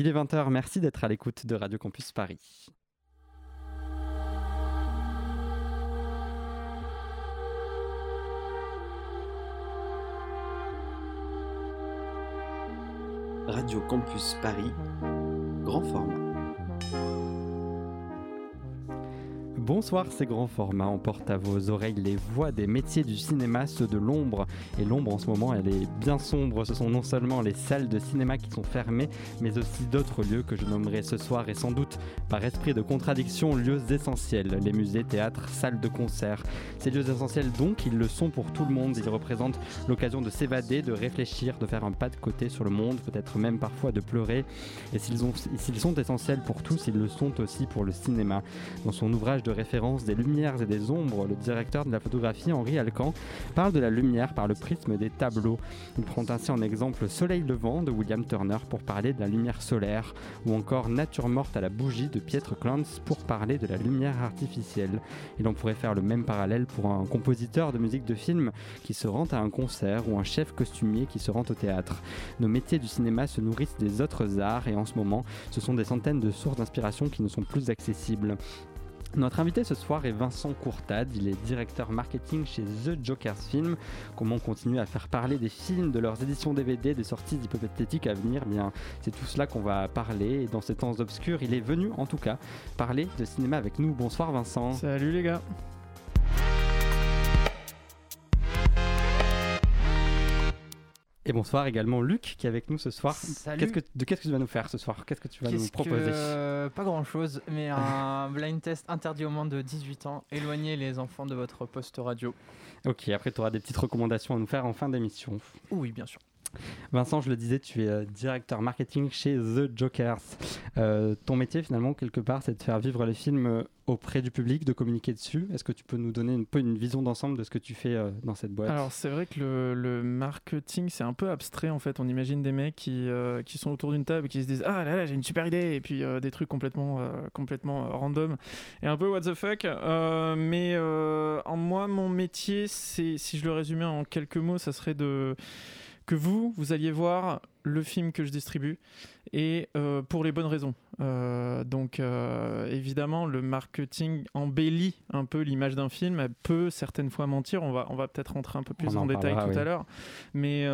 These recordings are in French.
Il est 20h, merci d'être à l'écoute de Radio Campus Paris. Radio Campus Paris, grand format. Bonsoir, c'est Grand Format. On porte à vos oreilles les voix des métiers du cinéma, ceux de l'ombre. Et l'ombre en ce moment, elle est bien sombre. Ce sont non seulement les salles de cinéma qui sont fermées, mais aussi d'autres lieux que je nommerai ce soir et sans doute par esprit de contradiction lieux essentiels. Les musées, théâtres, salles de concert. Ces lieux essentiels donc, ils le sont pour tout le monde. Ils représentent l'occasion de s'évader, de réfléchir, de faire un pas de côté sur le monde, peut-être même parfois de pleurer. Et s'ils sont essentiels pour tous, ils le sont aussi pour le cinéma. Dans son ouvrage de référence des lumières et des ombres, le directeur de la photographie, Henri Alcan, parle de la lumière par le prisme des tableaux. Il prend ainsi en exemple Soleil levant de William Turner pour parler de la lumière solaire, ou encore Nature morte à la bougie de Pietro Clance pour parler de la lumière artificielle. Et l'on pourrait faire le même parallèle pour un compositeur de musique de film qui se rend à un concert ou un chef costumier qui se rend au théâtre. Nos métiers du cinéma se nourrissent des autres arts et en ce moment, ce sont des centaines de sources d'inspiration qui ne sont plus accessibles. Notre invité ce soir est Vincent Courtade, il est directeur marketing chez The Jokers Film. Comment continuer à faire parler des films, de leurs éditions DVD, des sorties hypothétiques à venir? Eh Bien, c'est tout cela qu'on va parler. Dans ces temps obscurs, il est venu en tout cas parler de cinéma avec nous. Bonsoir Vincent. Salut les gars. Et bonsoir également Luc qui est avec nous ce soir. Salut. que, de qu'est-ce que tu vas nous faire ce soir? Qu'est-ce que tu vas nous proposer? Pas grand chose, mais un blind test interdit au moins de 18 ans. Éloignez les enfants de votre poste radio. Ok, après tu auras des petites recommandations à nous faire en fin d'émission. Oui, bien sûr. Vincent, je le disais, tu es euh, directeur marketing chez The Jokers. Euh, ton métier, finalement, quelque part, c'est de faire vivre les films euh, auprès du public, de communiquer dessus. Est-ce que tu peux nous donner une vision d'ensemble de ce que tu fais dans cette boîte? Alors, c'est vrai que le, marketing, c'est un peu abstrait, en fait. On imagine des mecs qui, qui sont autour d'une table et qui se disent Ah là là, j'ai une super idée, et puis des trucs complètement, complètement random et un peu what the fuck. mais en moi, mon métier, si je le résumais en quelques mots, ça serait de que vous, vous alliez voir le film que je distribue et euh, pour les bonnes raisons. Euh, donc euh, évidemment, le marketing embellit un peu l'image d'un film, elle peut certaines fois mentir, on va, on va peut-être rentrer un peu plus en, détail tout à l'heure, mais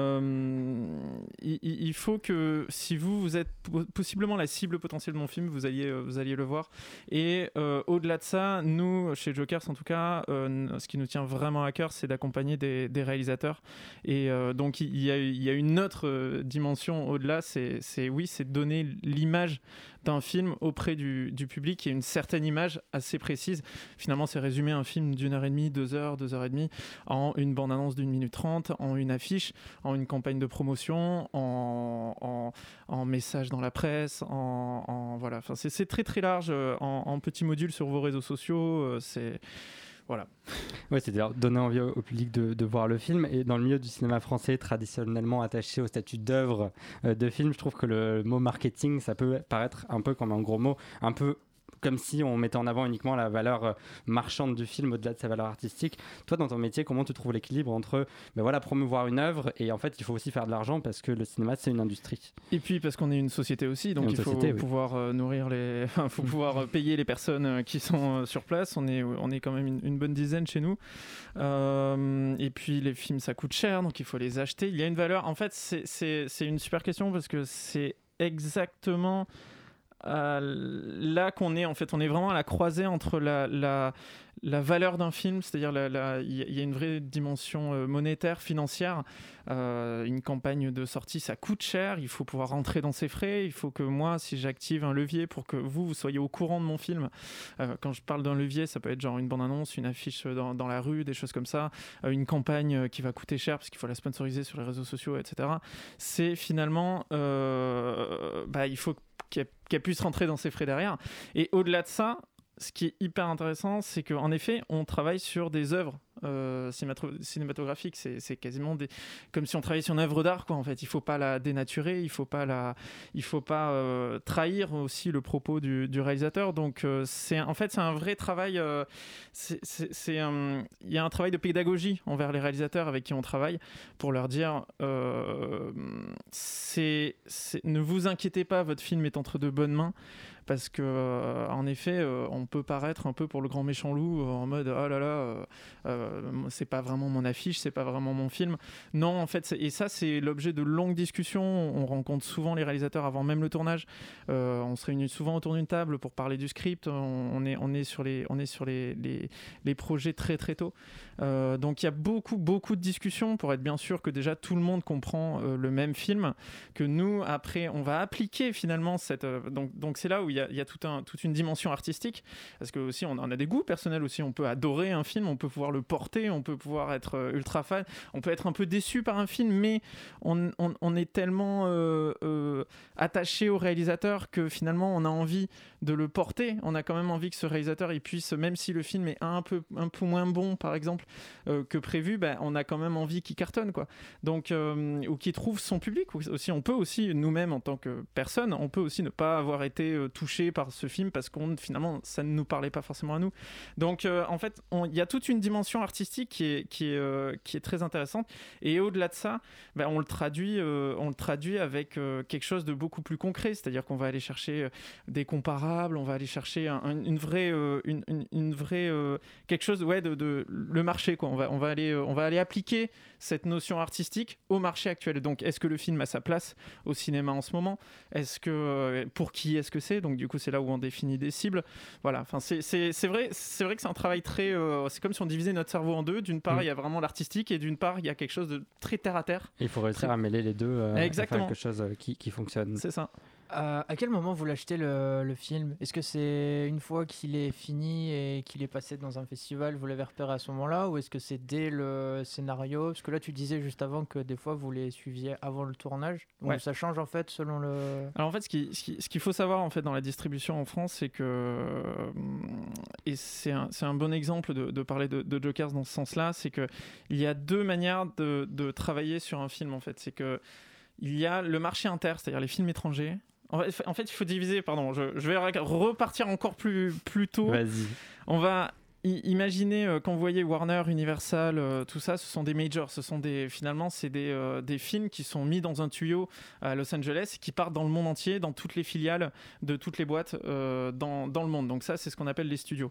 il, faut que si vous, vous êtes possiblement la cible potentielle de mon film, vous alliez, vous alliez le voir. Et au-delà de ça, nous, chez Jokers en tout cas, ce qui nous tient vraiment à cœur, c'est d'accompagner des, réalisateurs. Et donc il y, a, il y a une autre dimension au-delà, c'est oui, c'est donner l'image d'un film auprès du, public et une certaine image assez précise. Finalement, c'est résumer un film d'une heure et demie, deux heures, deux heures et demie en une bande-annonce d'une minute trente, en une affiche, en une campagne de promotion, en, en, message dans la presse, en, voilà. C'est très très large, euh, en, petits modules sur vos réseaux sociaux. Euh, c'est voilà. Oui, c'est-à-dire donner envie au, public de, voir le film. Et dans le milieu du cinéma français, traditionnellement attaché au statut d'œuvre euh, de film, je trouve que le mot marketing, ça peut paraître un peu comme un gros mot, un peu comme si on mettait en avant uniquement la valeur euh, marchande du film au-delà de sa valeur artistique. Toi, dans ton métier, comment tu trouves l'équilibre entre ben voilà, promouvoir une œuvre et en fait, il faut aussi faire de l'argent parce que le cinéma, c'est une industrie Et puis parce qu'on est une société aussi, donc il faut pouvoir euh, nourrir les. Enfin, faut pouvoir euh, payer les personnes qui sont sur place. On est, on est quand même une, bonne dizaine chez nous. et puis les films, ça coûte cher, donc il faut les acheter. Il y a une valeur. En fait, c'est une super question parce que c'est exactement là qu'on est en fait, on est vraiment à la croisée entre la, la, la valeur d'un film, c'est-à-dire il y, a une vraie dimension euh, monétaire, financière. Euh, une campagne de sortie, ça coûte cher, il faut pouvoir rentrer dans ses frais, il faut que moi, si j'active un levier pour que vous, vous soyez au courant de mon film, quand je parle d'un levier, ça peut être genre une bande-annonce, une affiche dans, dans, la rue, des choses comme ça, une campagne qui va coûter cher parce qu'il faut la sponsoriser sur les réseaux sociaux, etc. C'est finalement, bah, il faut qu'elle puisse rentrer dans ses frais derrière. Et au-delà de ça, ce qui est hyper intéressant, c'est qu'en effet, on travaille sur des œuvres euh, cinématographique. C'est quasiment des, comme si on travaillait sur une œuvre d'art, quoi. En fait, il faut pas la dénaturer, il faut pas la, il faut pas euh, trahir aussi le propos du, réalisateur. Donc, euh, c'est en fait c'est un vrai travail. c'est il y a un travail de pédagogie envers les réalisateurs avec qui on travaille pour leur dire, c'est ne vous inquiétez pas, votre film est entre de bonnes mains parce que en effet, on peut paraître un peu pour le grand méchant loup en mode oh là là, c'est pas vraiment mon affiche, c'est pas vraiment mon film. Non, en fait, et ça c'est l'objet de longues discussions. On rencontre souvent les réalisateurs avant même le tournage. on se réunit souvent autour d'une table pour parler du script. On, est on est sur les on est sur les, les, projets très très tôt. donc il y a beaucoup beaucoup de discussions pour être bien sûr que déjà tout le monde comprend le même film, que nous après on va appliquer finalement cette donc donc c'est là où il y a, tout un, toute une dimension artistique, parce que aussi on, a des goûts personnels aussi, on peut adorer un film, on peut pouvoir le on peut pouvoir être euh, ultra fan, on peut être un peu déçu par un film, mais on, est tellement euh, euh, attaché au réalisateur que finalement on a envie de le porter, on a quand même envie que ce réalisateur il puisse, même si le film est un peu, un peu moins bon par exemple que prévu, ben, on a quand même envie qu'il cartonne quoi. Donc, ou qu'il trouve son public aussi, on peut aussi nous-mêmes en tant que personne, on peut aussi ne pas avoir été touché par ce film parce qu'on finalement ça ne nous parlait pas forcément à nous. Donc en fait, il y a toute une dimension artistique qui est qui est euh, qui est très intéressante et au-delà de ça, ben, on le traduit euh, on le traduit avec quelque chose de beaucoup plus concret, c'est-à-dire qu'on va aller chercher des comparables, on va aller chercher une vraie une, une, vraie quelque chose ouais de, le marché quoi. On va on va aller on va aller appliquer cette notion artistique au marché actuel. Donc est-ce que le film a sa place au cinéma en ce moment? Est-ce que pour qui est-ce que c'est? Donc du coup, c'est là où on définit des cibles. Voilà, enfin, c'est vrai, c'est vrai que c'est un travail très. Euh, c'est comme si on divisait notre cerveau en deux. D'une part, mm. il y a vraiment l'artistique et d'une part, il y a quelque chose de très terre à terre. Il faut réussir à mêler les deux. Euh, Exactement. quelque chose euh, qui, qui fonctionne. C'est ça. Euh, à quel moment vous l'achetez le, le, film? Est-ce que c'est une fois qu'il est fini et qu'il est passé dans un festival, vous l'avez repéré à ce moment-là? Ou est-ce que c'est dès le scénario? Parce que là, tu disais juste avant que des fois vous les suiviez avant le tournage. Donc ça change en fait selon le. Alors en fait, ce qu'il ce qui, faut savoir en fait dans la distribution en France, c'est que. Et c'est un, un, bon exemple de, de parler de, de, Jokers dans ce sens-là, c'est qu'il y a deux manières de, de travailler sur un film en fait. C'est que. Il y a le marché inter, c'est-à-dire les films étrangers, en fait, il faut diviser, pardon, je, vais repartir encore plus, plus tôt. Vas-y. On va imaginer euh, quand vous voyez Warner, Universal, euh, tout ça, ce sont des majors, ce sont des finalement c'est des, euh, des, films qui sont mis dans un tuyau à Los Angeles, qui partent dans le monde entier, dans toutes les filiales de toutes les boîtes dans, dans, le monde. Donc ça, c'est ce qu'on appelle les studios.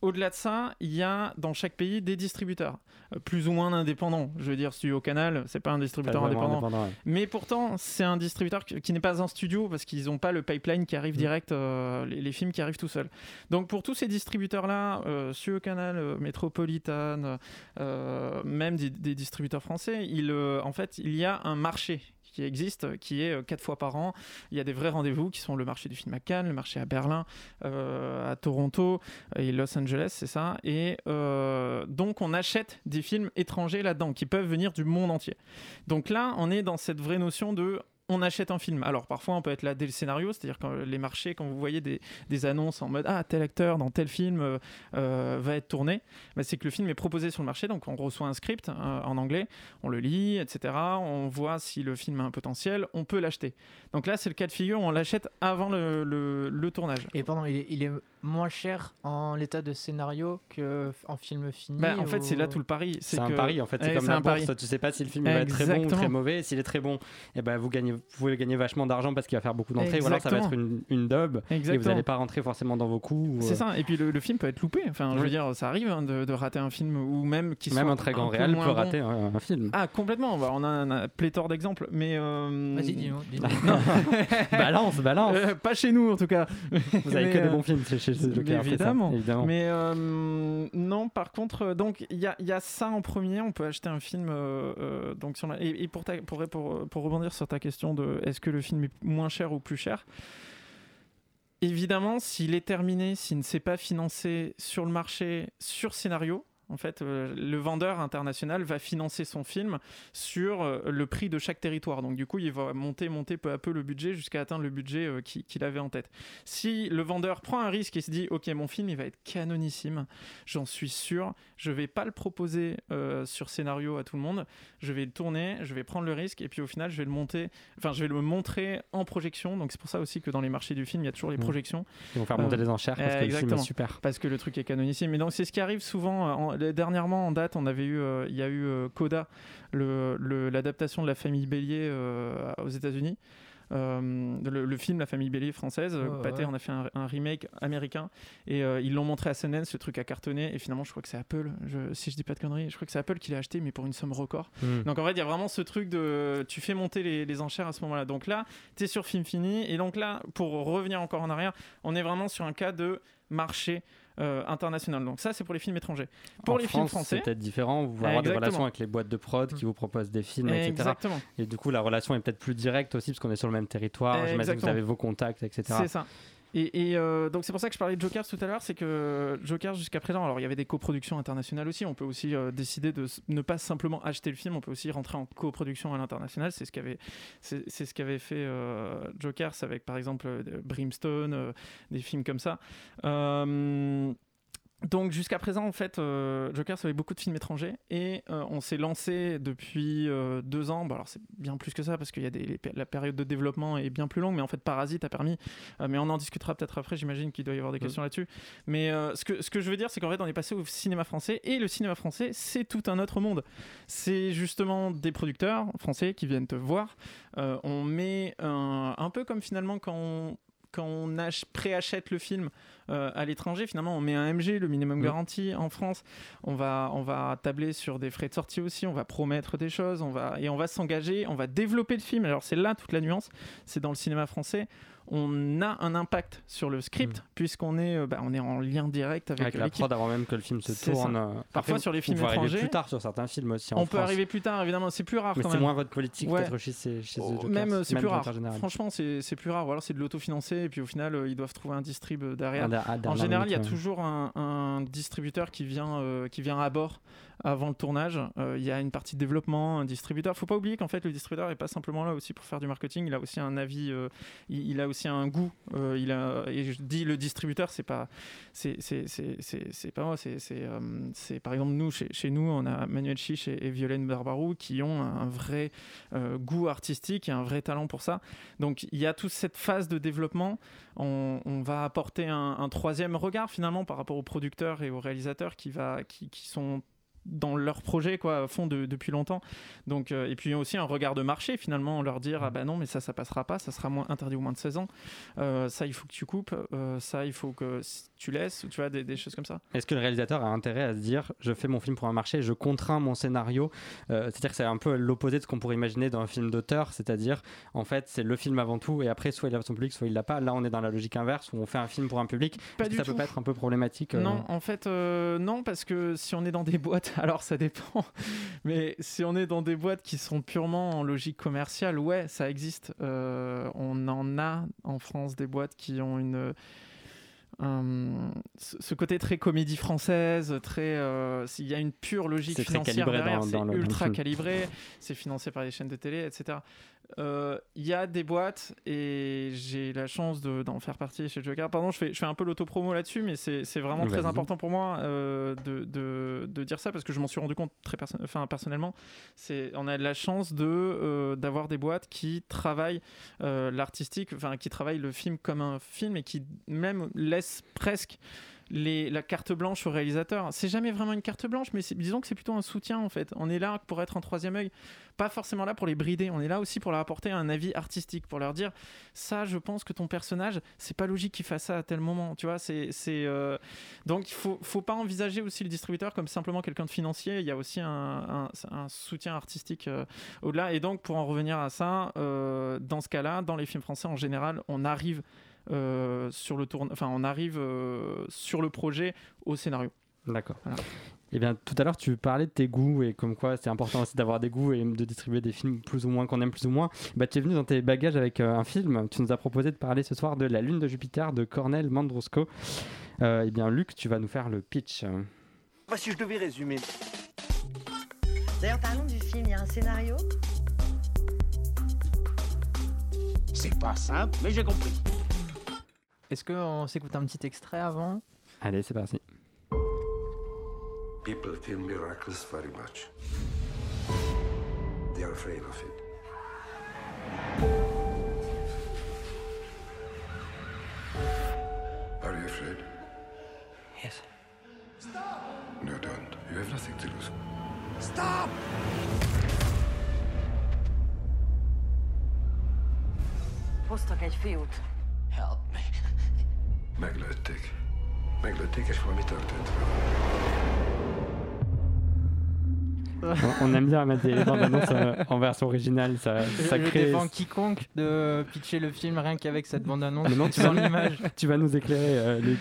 Au-delà de ça, il y a dans chaque pays des distributeurs, euh, plus ou moins indépendants. Je veux dire, Studio Canal, c'est pas un distributeur indépendant. Mais pourtant, c'est un distributeur qui, n'est pas un studio parce qu'ils n'ont pas le pipeline qui arrive mm. direct, euh, les, films qui arrivent tout seuls. Donc pour tous ces distributeurs-là, euh, Studio Canal, euh, Metropolitan, même des, des, distributeurs français, il, en fait, il y a un marché existe, qui est euh, quatre fois par an. Il y a des vrais rendez-vous qui sont le marché du film à Cannes, le marché à Berlin, euh, à Toronto et Los Angeles, c'est ça. Et euh, donc on achète des films étrangers là-dedans qui peuvent venir du monde entier. Donc là, on est dans cette vraie notion de on achète un film. Alors parfois on peut être là dès le scénario, c'est-à-dire quand les marchés, quand vous voyez des, annonces en mode ah tel acteur dans tel film euh, euh, va être tourné, bah, c'est que le film est proposé sur le marché, donc on reçoit un script euh, en anglais, on le lit, etc. On voit si le film a un potentiel, on peut l'acheter. Donc là c'est le cas de figure, on l'achète avant le, tournage. Et pendant il est moins cher en l'état de scénario que en film fini bah, En fait, c'est là tout le pari. C'est un pari, en fait. C'est comme la bourse. Tu sais pas si le film va être très bon ou très mauvais. S'il est très bon, et eh ben, vous, gagnez, vous pouvez gagner vachement d'argent parce qu'il va faire beaucoup d'entrées. Ou alors ça va être une, une dub et vous n'allez pas rentrer forcément dans vos coûts. C'est euh. ça. Et puis le, film peut être loupé. Enfin, je veux dire, ça arrive hein, de, rater un film ou même qui Même un très grand réel peut rater un, film. Ah, complètement. On a un, pléthore d'exemples. Mais. Euh, Vas-y, dis-nous. balance, balance. Euh, pas chez nous, en tout cas. Vous avez que des bons films chez, chez Joker. Évidemment. Mais euh, non, par contre, euh, donc il y a, y a, ça en premier. On peut acheter un film. Euh, donc sur et, pour, pour, pour, pour, rebondir sur ta question de est-ce que le film est moins cher ou plus cher Évidemment, s'il est terminé, s'il ne s'est pas financé sur le marché, sur scénario, En fait, le vendeur international va financer son film sur le prix de chaque territoire. Donc du coup, il va monter, monter peu à peu le budget jusqu'à atteindre le budget qu'il avait en tête. Si le vendeur prend un risque et se dit, ok, mon film, il va être canonissime, j'en suis sûr, je vais pas le proposer sur scénario à tout le monde, je vais le tourner, je vais prendre le risque et puis au final, je vais le monter, enfin, je vais le montrer en projection. Donc c'est pour ça aussi que dans les marchés du film, il y a toujours les mmh. projections. Ils vont faire monter les enchères parce que le film est super. Parce que le truc est canonissime. Mais donc c'est ce qui arrive souvent. Dernièrement, en date, on avait eu, il y a eu Coda, l'adaptation de la famille Bélier aux États-Unis. Euh, le, film La famille Bélier française. Oh, Pathé en a fait un, remake américain et euh, ils l'ont montré à Sundance, ce truc a cartonné. Et finalement, je crois que c'est Apple, je, si je dis pas de conneries, je crois que c'est Apple qui l'a acheté, mais pour une somme record. Hmm. Donc en fait, il y a vraiment ce truc de tu fais monter les, les enchères à ce moment-là. Donc là, tu es sur film fini. Et donc là, pour revenir encore en arrière, on est vraiment sur un cas de marché euh, international. Donc ça, c'est pour les films étrangers. Pour les films français, c'est peut-être différent. Vous allez avoir des relations avec les boîtes de prod qui mm. vous proposent des films, etc. Exactement. Et du coup, la relation est peut-être plus directe aussi parce qu'on est sur le même territoire. J'imagine que vous avez vos contacts, etc. C'est ça. Et, euh, donc c'est pour ça que je parlais de Jokers tout à l'heure, c'est que Jokers jusqu'à présent, alors il y avait des coproductions internationales aussi, on peut aussi euh, décider de ne pas simplement acheter le film, on peut aussi rentrer en coproduction à l'international, c'est ce qu'avait fait euh, Jokers avec par exemple Brimstone, des films comme ça. Donc jusqu'à présent, en fait, euh, Joker, ça avait beaucoup de films étrangers et euh, on s'est lancé depuis euh, deux ans. Bon, alors c'est bien plus que ça parce qu'il y a des, la période de développement est bien plus longue, mais en fait, Parasite a permis. mais on en discutera peut-être après. J'imagine qu'il doit y avoir des questions là-dessus. Mais ce que ce que je veux dire, c'est qu'en fait, on est passé au cinéma français et le cinéma français, c'est tout un autre monde. C'est justement des producteurs français qui viennent te voir. on met un, un peu comme finalement quand on quand on préachète le film euh, à l'étranger, finalement, on met un MG, le minimum garanti en France. On va, on va tabler sur des frais de sortie aussi, on va promettre des choses, on va, et on va s'engager, on va développer le film. Alors, c'est là toute la nuance, c'est dans le cinéma français on a un impact sur le script mm. puisqu'on est, euh, bah, on est en lien direct avec, avec la prod avant même que le film se tourne. Euh, Parfois sur les films on peut étrangers, plus tard sur certains films aussi. on peut arriver plus tard, évidemment, c'est plus rare. Mais c'est moins votre politique d'être chez, chez oh, Même c'est plus rare. Franchement, c'est plus rare. Ou alors c'est de l'autofinancer et puis au final euh, ils doivent trouver un distrib derrière. en général, il y a toujours un, distributeur qui vient, qui vient à bord avant le tournage. Il y a une partie de développement, un distributeur. Faut pas oublier qu'en fait le distributeur est pas simplement là aussi pour faire du marketing. Il a aussi un avis, il, a aussi un goût euh, il a, et je dis le distributeur, c'est pas, c'est, pas moi, c'est, euh, par exemple nous, chez, nous, on a Manuel Chiche et, Violaine Barbarou qui ont un, vrai euh, goût artistique et un vrai talent pour ça. Donc il y a toute cette phase de développement. On, va apporter un, troisième regard finalement par rapport aux producteurs et aux réalisateurs qui, va, qui sont dans leur projet quoi fond de, depuis longtemps. Donc euh, et puis aussi un regard de marché finalement leur dire ah bah non mais ça ça passera pas ça sera moins interdit au moins de 16 ans. Euh, ça il faut que tu coupes euh, ça il faut que tu laisses tu vois des, choses comme ça. Est-ce que le réalisateur a intérêt à se dire je fais mon film pour un marché je contrains mon scénario c'est-à-dire que c'est un peu l'opposé de ce qu'on pourrait imaginer dans un film d'auteur c'est-à-dire en fait c'est le film avant tout et après soit il a son public soit il l'a pas. Là on est dans la logique inverse où on fait un film pour un public. Pas du ça peut pas être un peu problématique non en fait non parce que si on est dans des boîtes alors ça dépend. Mais si on est dans des boîtes qui sont purement en logique commerciale, ouais, ça existe. Euh, on en a en France des boîtes qui ont une ce côté très comédie française, très, euh, il y a une pure logique financière derrière, c'est ultra calibré, c'est financé par les chaînes de télé, etc. Il euh, y a des boîtes et j'ai la chance d'en faire partie chez Joker. Pardon, je fais, je fais un peu l'autopromo là-dessus, mais c'est vraiment très important pour moi euh, de, de, de, dire ça parce que je m'en suis rendu compte très enfin, personnellement. On a la chance euh, d'avoir des boîtes qui travaillent l'artistique, enfin qui travaillent le film comme un film et qui même laissent presque la carte blanche au réalisateur. C'est jamais vraiment une carte blanche, mais disons que c'est plutôt un soutien en fait. On est là pour être un troisième œil, pas forcément là pour les brider. On est là aussi pour leur apporter un avis artistique, pour leur dire ça, je pense que ton personnage, c'est pas logique qu'il fasse ça à tel moment. Tu vois, c'est euh, donc il faut faut pas envisager aussi le distributeur comme simplement quelqu'un de financier. Il y a aussi un, soutien artistique euh, au-delà. Et donc pour en revenir à ça, euh, dans ce cas-là, dans les films français en général, on arrive sur le tourne, enfin on arrive euh, sur le projet au scénario. D'accord. Et eh bien, tout à l'heure, tu parlais de tes goûts et comme quoi c'est important aussi d'avoir des goûts et de distribuer des films plus ou moins qu'on aime plus ou moins. Bah, tu es venu dans tes bagages avec euh, un film. Tu nous as proposé de parler ce soir de La Lune de Jupiter de Cornel Mandrusco. et eh bien, Luc, tu vas nous faire le pitch. Bah, si je devais résumer. D'ailleurs, parlons du film. Il y a un scénario C'est pas simple, mais j'ai compris. Est-ce qu'on s'écoute un petit extrait avant? Allez, c'est parti. People feel miracles very much. They are afraid of it. Are you afraid? Yes. No, don't. You have nothing to lose. Stop! Hoztak egy fiút. Meglőtték. Meglőtték, és valami történt on, aime bien mettre des bandes annonces euh, en version originale. Ça, ça je, crée... défends quiconque de pitcher le film rien qu'avec cette bande annonce. non, tu, vas, tu vas nous éclairer, euh, Luc.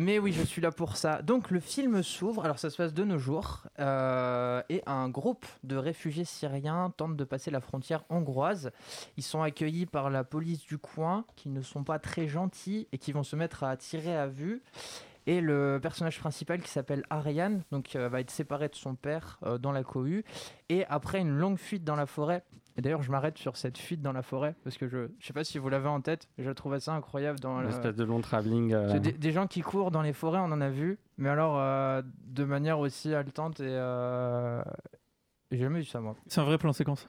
Mais oui, je suis là pour ça. Donc le film s'ouvre, alors ça se passe de nos jours, euh, et un groupe de réfugiés syriens tente de passer la frontière hongroise. Ils sont accueillis par la police du coin, qui ne sont pas très gentils et qui vont se mettre à tirer à vue. Et le personnage principal qui s'appelle Ariane donc, euh, va être séparé de son père euh, dans la cohue. Et après une longue fuite dans la forêt, et d'ailleurs je m'arrête sur cette fuite dans la forêt, parce que je ne sais pas si vous l'avez en tête, je trouve assez incroyable. dans Une espèce de long travelling. Euh. Des, gens qui courent dans les forêts, on en a vu, mais alors de manière aussi haletante et... J'ai jamais vu ça moi. C'est un vrai plan séquence.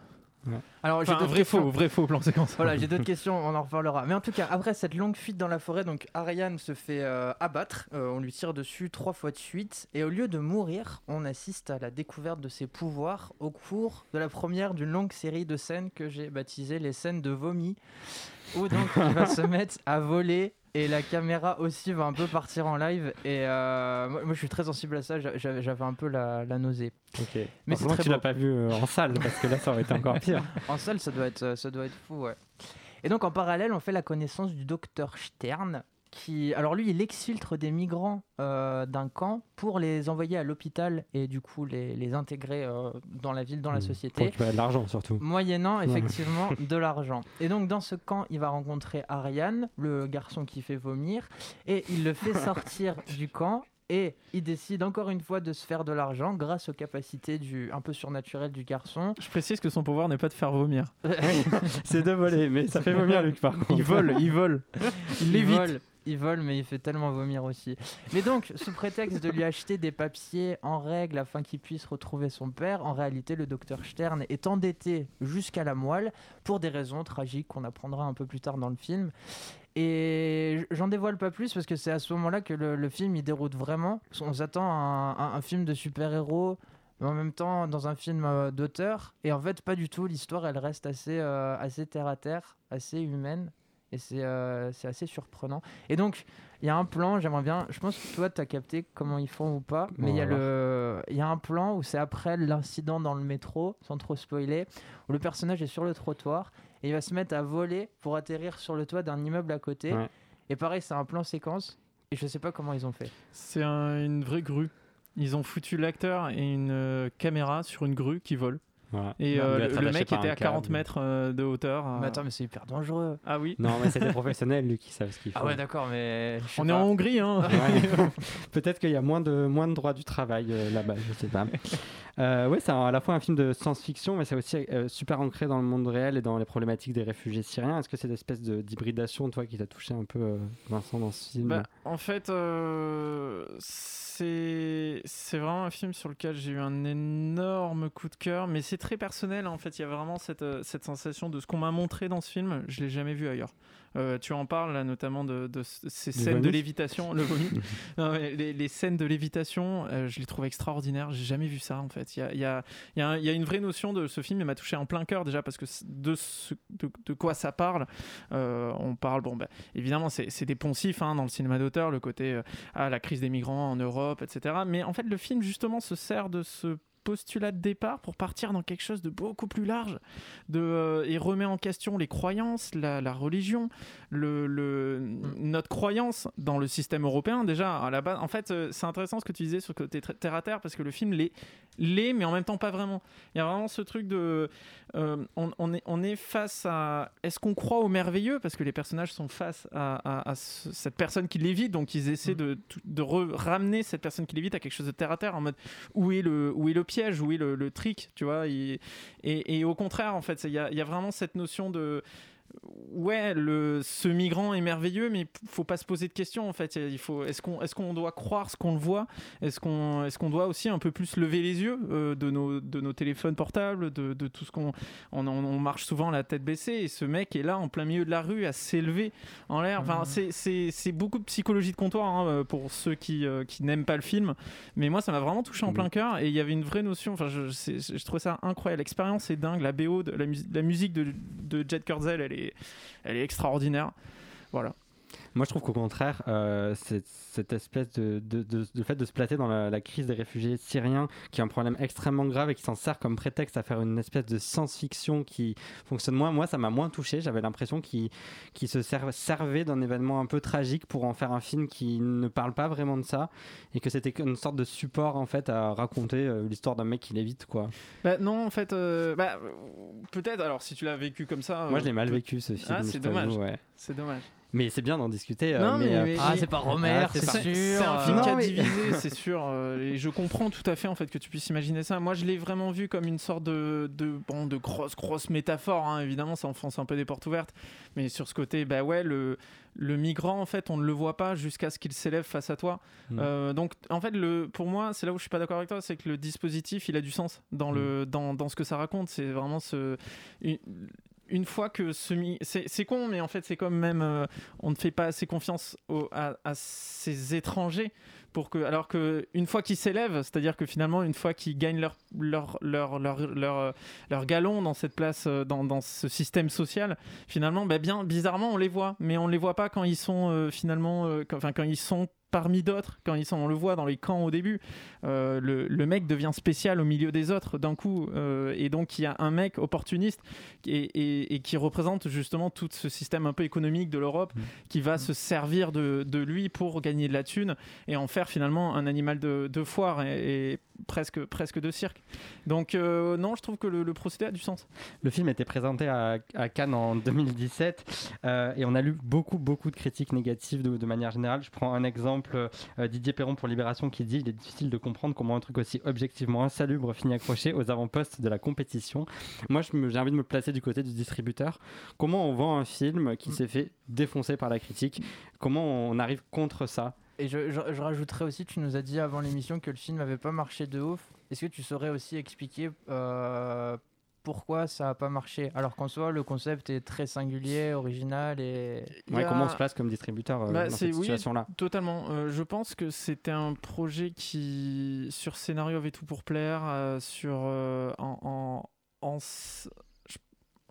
Alors, j'ai vrai faux, vrai faux plan séquence. Voilà, j'ai d'autres questions, on en reparlera. Mais en tout cas, après cette longue fuite dans la forêt, donc Ariane se fait euh, abattre, euh, on lui tire dessus trois fois de suite, et au lieu de mourir, on assiste à la découverte de ses pouvoirs au cours de la première d'une longue série de scènes que j'ai baptisées les scènes de vomi, où donc il va se mettre à voler et la caméra aussi va un peu partir en live. Et euh, moi, je suis très sensible à ça. J'avais un peu la, nausée. Ok. Mais c'est très tu l'as pas vu euh, en salle parce que là, ça aurait été encore pire. en salle, ça doit être, ça doit être fou, ouais. Et donc en parallèle, on fait la connaissance du docteur Stern, alors lui, il exfiltre des migrants euh, d'un camp pour les envoyer à l'hôpital et du coup les, les intégrer euh, dans la ville, dans la mmh. société. Pour de l'argent surtout. Moyennant effectivement de l'argent. Et donc dans ce camp, il va rencontrer Ariane, le garçon qui fait vomir, et il le fait sortir du camp et il décide encore une fois de se faire de l'argent grâce aux capacités du, un peu surnaturelles du garçon. Je précise que son pouvoir n'est pas de faire vomir. c'est de voler, mais ça fait vomir Luc par contre. Il vole, il vole. Il, il vole il vole, mais il fait tellement vomir aussi. Mais donc, sous prétexte de lui acheter des papiers en règle afin qu'il puisse retrouver son père, en réalité, le docteur Stern est endetté jusqu'à la moelle pour des raisons tragiques qu'on apprendra un peu plus tard dans le film. Et j'en dévoile pas plus parce que c'est à ce moment-là que le, film il déroute vraiment. On s'attend à un, film de super-héros, mais en même temps dans un film euh, d'auteur. Et en fait, pas du tout. L'histoire elle reste assez, euh, assez terre à terre, assez humaine. Et euh, c'est assez surprenant. Et donc, il y a un plan, j'aimerais bien, je pense que toi, tu as capté comment ils font ou pas, mais il y, a le, y a un plan où c'est après l'incident dans le métro, sans trop spoiler, où le personnage est sur le trottoir et il va se mettre à voler pour atterrir sur le toit d'un immeuble à côté. Et pareil, c'est un plan séquence, et je sais pas comment ils ont fait. C'est une vraie grue. Ils ont foutu l'acteur et une euh, caméra sur une grue qui vole. Et euh, le, mec était à 40 mètres euh, de hauteur. Mais attends, mais c'est hyper dangereux. Ah oui Non, mais c'est des professionnels, lui, qui savent ce qu'ils font. Ah ouais, d'accord, mais. On est en Hongrie, hein Peut-être qu'il y a moins de, moins de droits du travail euh, là-bas, je sais pas. ouais, c'est à la fois un film de science-fiction, mais c'est aussi super ancré dans le monde réel et dans les problématiques des réfugiés syriens. Est-ce que c'est espèce d'hybridation, toi, qui t'a touché un peu, Vincent, dans ce film? Bah, En fait, c'est vraiment un film sur lequel j'ai eu un énorme coup de cœur, mais c'est très personnel. En fait, il y a vraiment cette, euh, cette sensation de ce qu'on m'a montré dans ce film, je l'ai jamais vu ailleurs. Euh, tu en parles là, notamment de, ces scènes de lévitation, le vomi. les, scènes de lévitation, euh, je les trouve extraordinaires. J'ai jamais vu ça en fait. Il y a, y, a, y, a y a, une vraie notion de ce film. Il m'a touché en plein cœur déjà parce que de, ce, de, quoi ça parle. on parle, bon, bah, évidemment, c'est des poncifs hein, dans le cinéma d'auteur, le côté à la crise des migrants en Europe, etc. Mais en fait, le film justement se sert de ce postulat de départ pour partir dans quelque chose de beaucoup plus large de, euh, et remet en question les croyances, la, religion, le, le notre croyance dans le système européen déjà à la base. En fait, c'est intéressant ce que tu disais sur le côté terre à terre parce que le film l'est, l'est, mais en même temps pas vraiment. Il y a vraiment ce truc de, on, est, on est face à, est-ce qu'on croit au merveilleux? Parce que les personnages sont face à, cette personne qui l'évite, donc ils essaient mm. de, de ramener cette personne qui l'évite à quelque chose de terre à terre en mode où est le, où est le piège, où est le, trick, tu vois. Et, et, au contraire, en fait, il y a, y a vraiment cette notion de ouais, le, ce migrant est merveilleux, mais il faut pas se poser de questions en fait. Il faut, est-ce qu'on, est-ce qu'on doit croire ce qu'on le voit? Est-ce qu'on, est-ce qu'on doit aussi un peu plus lever les yeux euh, de nos, de nos téléphones portables, de, de tout ce qu'on, on, on, marche souvent la tête baissée et ce mec est là en plein milieu de la rue à s'élever en l'air. Enfin, c'est, c'est, beaucoup de psychologie de comptoir hein, pour ceux qui, euh, qui n'aiment pas le film, mais moi ça m'a vraiment touché en plein cœur et il y avait une vraie notion. Enfin, je, je trouvais ça incroyable. L'expérience est dingue. La BO, de, la, la musique de, de Jet Kurzel, elle est elle est extraordinaire. Voilà. Moi, je trouve qu'au contraire, euh, cette espèce de, de, fait de se placer dans la, crise des réfugiés syriens, qui est un problème extrêmement grave et qui s'en sert comme prétexte à faire une espèce de science-fiction qui fonctionne moins, moi, ça m'a moins touché. J'avais l'impression qu'il se servait d'un événement un peu tragique pour en faire un film qui ne parle pas vraiment de ça et que c'était une sorte de support en fait à raconter euh, l'histoire d'un mec qui l'évite, quoi. Bah, non, en fait, euh, bah, peut-être. Alors, si tu l'as vécu comme ça. Moi, je l'ai mal vécu ce film. Ah, c'est dommage. C'est dommage. Mais c'est bien d'en discuter. Euh, mais, euh, ah, c'est pas Romer, c'est sûr. C'est un film qui a divisé, c'est sûr. Euh, et je comprends tout à fait en fait que tu puisses imaginer ça. Moi, je l'ai vraiment vu comme une sorte de, de, bon, de grosse, grosse métaphore. Hein. Évidemment, ça enfonce un peu des portes ouvertes. Mais sur ce côté, bah ouais, le, le migrant, en fait, on ne le voit pas jusqu'à ce qu'il s'élève face à toi. Mm. donc, en fait, le, pour moi, c'est là où je suis pas d'accord avec toi, c'est que le dispositif, il a du sens dans, le, mm. dans, dans ce que ça raconte. C'est vraiment ce, une fois que ce c'est con mais en fait c'est comme même euh, on ne fait pas assez confiance à, ces étrangers pour que alors que une fois qu'ils s'élèvent c'est-à-dire que finalement une fois qu'ils gagnent leur leur, leur leur, leur leur galon dans cette place euh, dans, dans ce système social finalement bah bien bizarrement on les voit. Mais on les voit pas quand ils sont euh, finalement enfin quand ils sont parmi d'autres, quand ils sont, on le voit dans les camps au début, euh, le, mec devient spécial au milieu des autres d'un coup. Euh, et donc il y a un mec opportuniste et, qui représente justement tout ce système un peu économique de l'Europe mmh. qui va se servir de, lui pour gagner de la thune et en faire finalement un animal de, foire et, presque, presque de cirque. Donc euh, non, je trouve que le, procédé a du sens. Le film était présenté à, Cannes en 2017 et on a lu beaucoup, beaucoup de critiques négatives de manière générale. Je prends un exemple euh, Didier Perron pour Libération qui dit il est difficile de comprendre comment un truc aussi objectivement insalubre finit accroché aux avant-postes de la compétition. Moi, j'ai envie de me placer du côté du distributeur. Comment on vend un film qui mm. s'est fait défoncer par la critique? Comment on arrive contre ça? Et je, je, rajouterais aussi, tu nous as dit avant l'émission que le film n'avait pas marché de ouf. Est-ce que tu saurais aussi expliquer euh, pourquoi ça n'a pas marché? Alors qu'en soi, le concept est très singulier, original et. Comment on se place comme distributeur euh, bah, dans cette situation-là? Totalement. Euh, je pense que c'était un projet qui, sur scénario, avait tout pour plaire. Euh, sur en,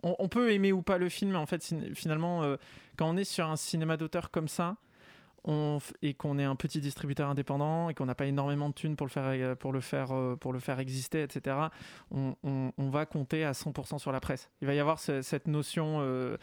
on, peut aimer ou pas le film, mais en fait, finalement, quand on est sur un cinéma d'auteur comme ça, et qu'on est un petit distributeur indépendant et qu'on n'a pas énormément de thunes pour le faire, euh, pour le faire, euh, pour le faire exister, etc., on, va compter à 100% sur la presse. Il va y avoir cette notion euh,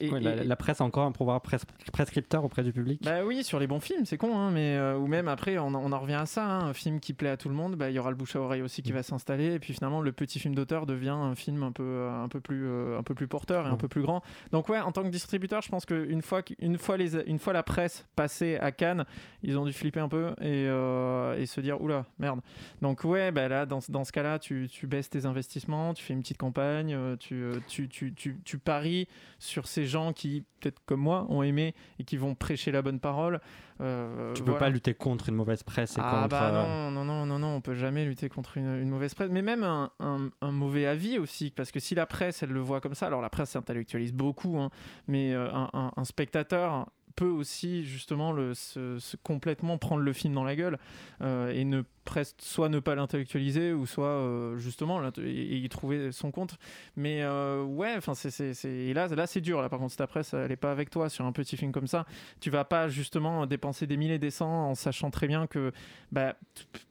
la, presse a encore un pouvoir prescripteur auprès du public. Bah oui, sur les bons films, c'est con, hein, mais euh, ou même après, on, en revient à ça. Hein, un film qui plaît à tout le monde, bah, il y aura le bouche à oreille aussi qui mm. va s'installer, et puis finalement, le petit film d'auteur devient un film un peu, euh, un peu plus, euh, un peu plus porteur et un peu plus grand. Donc ouais, en tant que distributeur, je pense qu'une fois, une fois les, une fois la presse passée à Cannes, ils ont dû flipper un peu et, et se dire oula merde. Donc ouais, bah là, dans, dans ce cas-là, tu, tu, baisses tes investissements, tu fais une petite campagne, tu, tu, tu paries sur ces gens qui, peut-être comme moi, ont aimé et qui vont prêcher la bonne parole. Euh, tu peux pas lutter contre une mauvaise presse et ah contre, bah euh, non, non, non, non, non, on peut jamais lutter contre une, mauvaise presse, mais même un, un, mauvais avis aussi, parce que si la presse, elle le voit comme ça, alors la presse s'intellectualise beaucoup, hein, mais euh, un, un, spectateur peut aussi justement le, se, complètement prendre le film dans la gueule et ne presque soit ne pas l'intellectualiser ou soit justement y, trouver son compte. Mais ouais, enfin c'est là là c'est dur là. Par contre, ta presse elle est pas avec toi sur un petit film comme ça, tu vas pas justement dépenser des milliers des cents en sachant très bien que bah,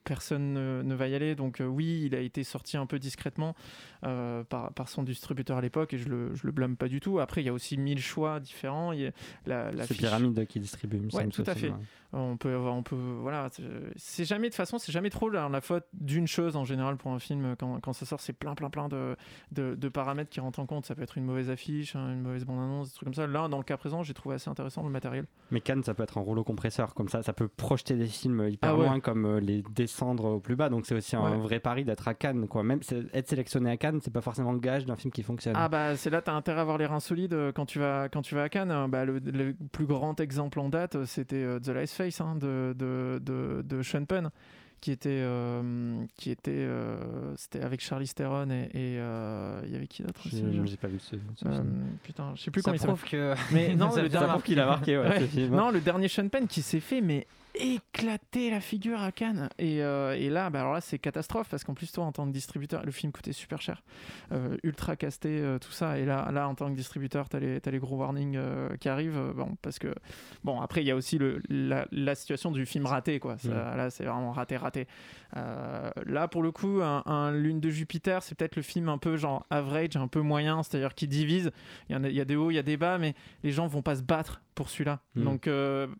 personne ne, va y aller. Donc oui, il a été sorti un peu discrètement par, par son distributeur à l'époque et je le, je le blâme pas du tout. Après, il y a aussi mille choix différents. Il y a la, la c'est Pyramide qui distribue, ouais, tout à fait. On peut, on peut, voilà, c'est jamais de façon, c'est jamais trop la, faute d'une chose en général pour un film quand, quand ça sort, c'est plein, plein, plein de, de, paramètres qui rentrent en compte. Ça peut être une mauvaise affiche, hein, une mauvaise bande-annonce, des trucs comme ça. Là, dans le cas présent, j'ai trouvé assez intéressant le matériel. Mais Cannes, ça peut être un rouleau compresseur, comme ça, ça peut projeter des films hyper ah loin, comme euh, les descendre au plus bas. Donc c'est aussi un vrai pari d'être à Cannes, quoi. Même être sélectionné à Cannes, c'est pas forcément le gage d'un film qui fonctionne. Ah bah c'est là, t'as intérêt à avoir les reins solides euh, quand tu vas quand tu vas à Cannes. Bah, le, plus grand exemple en date, euh, c'était The Last Face hein, de de, de, de Sean Penn qui était euh, qui était euh, c'était avec Charlie Theron et euh, il y avait qui d'autre j'ai pas vu ce, putain je sais plus comment il s'appelle. que mais non le dernier qu'il a marqué ouais, non le dernier Sean Penn qui s'est fait mais éclaté la figure à Cannes. Et, euh, et là, bah alors là, c'est catastrophe parce qu'en plus, toi, en tant que distributeur, le film coûtait super cher, euh, ultra casté, euh, tout ça. Et là, là, en tant que distributeur, t'as les, as les gros warnings qui arrivent. bon, parce que, bon, après, il y a aussi le, la, situation du film raté, quoi. Là, c'est vraiment raté, raté. là, pour le coup, un, Lune de Jupiter, c'est peut-être le film un peu genre average, un peu moyen, c'est-à-dire qui divise. Il y, y, a des hauts, il y a des bas, mais les gens vont pas se battre pour celui-là. Mm. Donc,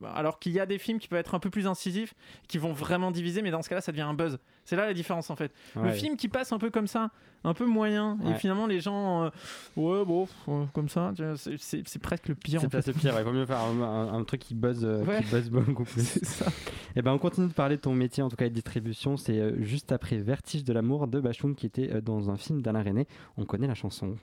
alors qu'il y a des films qui peuvent être un peu plus incisifs, qui vont vraiment diviser, mais dans ce cas-là, ça devient un buzz. C'est là la différence en fait. Le film qui passe un peu comme ça, un peu moyen, et finalement les gens, euh, ouais, bon, comme ça, c'est presque le pire. C'est presque le pire, il vaut mieux faire un, truc qui buzz, euh, qui buzz beaucoup plus. ça. Et eh ben on continue de parler de ton métier, en tout cas de distribution. C'est euh, juste après Vertige de l'amour de Bachung qui était dans un film d'Alain René. On connaît la chanson.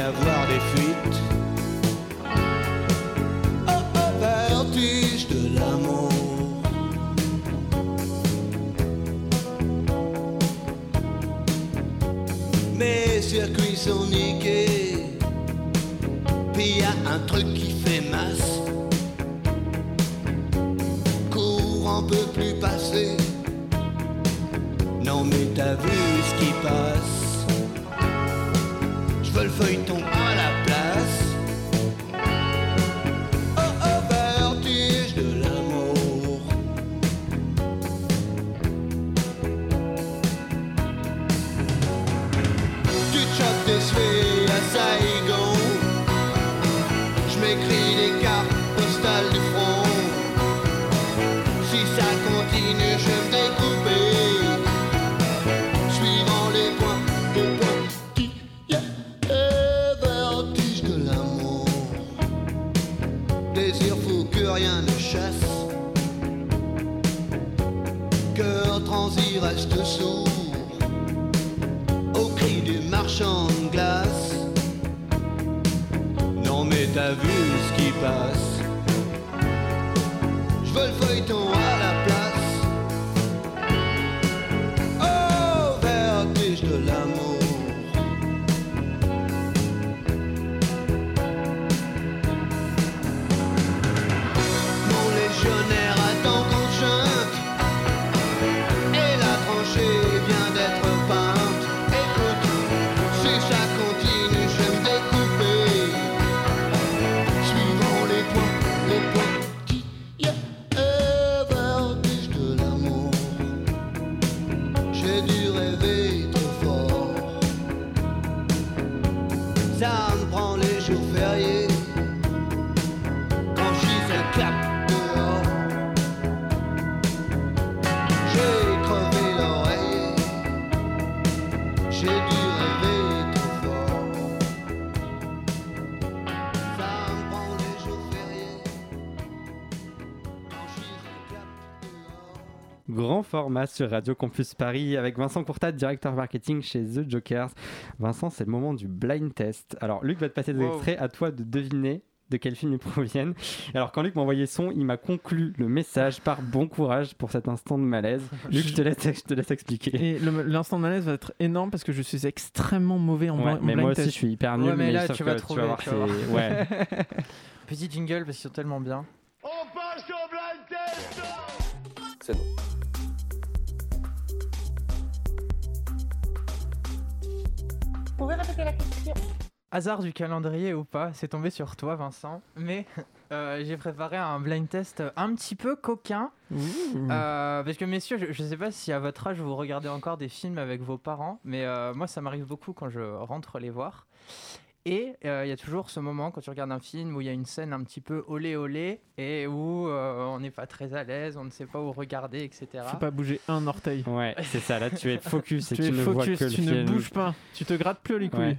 Avoir des fuites. Oh, oh, vertige de l'amour. Mes circuits sont niqués. Puis y a un truc qui fait masse. Courant peut plus passer. Non mais t'as vu ce qui passe Je veux le feuilleton à la place. Oh oh glace. Non mais t'as vu ce qui passe. Grand format sur Radio Campus Paris avec Vincent Courtat, directeur marketing chez The Jokers. Vincent, c'est le moment du blind test. Alors, Luc va te passer des extraits, à toi de deviner de quel film ils proviennent. Alors quand Luc m'a envoyé son, il m'a conclu le message par bon courage pour cet instant de malaise. Luc, je te laisse, je te laisse expliquer. Et l'instant de malaise va être énorme parce que je suis extrêmement mauvais en, ouais, mais moi aussi, je suis hyper nul. Ouais, mais, là, tu vas, trouver, tu vas voir, Ouais. Petit jingle parce qu'ils sont tellement bien. On passe pouvez répéter la question Hasard du calendrier ou pas, c'est tombé sur toi Vincent, mais euh, j'ai préparé un blind test un petit peu coquin. Euh, parce que messieurs, je ne sais pas si à votre âge vous regardez encore des films avec vos parents, mais euh, moi ça m'arrive beaucoup quand je rentre les voir. Et il y a toujours ce moment quand tu regardes un film où il y a une scène un petit peu olé olé et où on n'est pas très à l'aise, on ne sait pas où regarder, etc. Faut pas bouger un orteil. Ouais, c'est ça. Là, tu es focus et tu, tu, ne vois que tu ne bouges pas. Tu te grattes plus les couilles.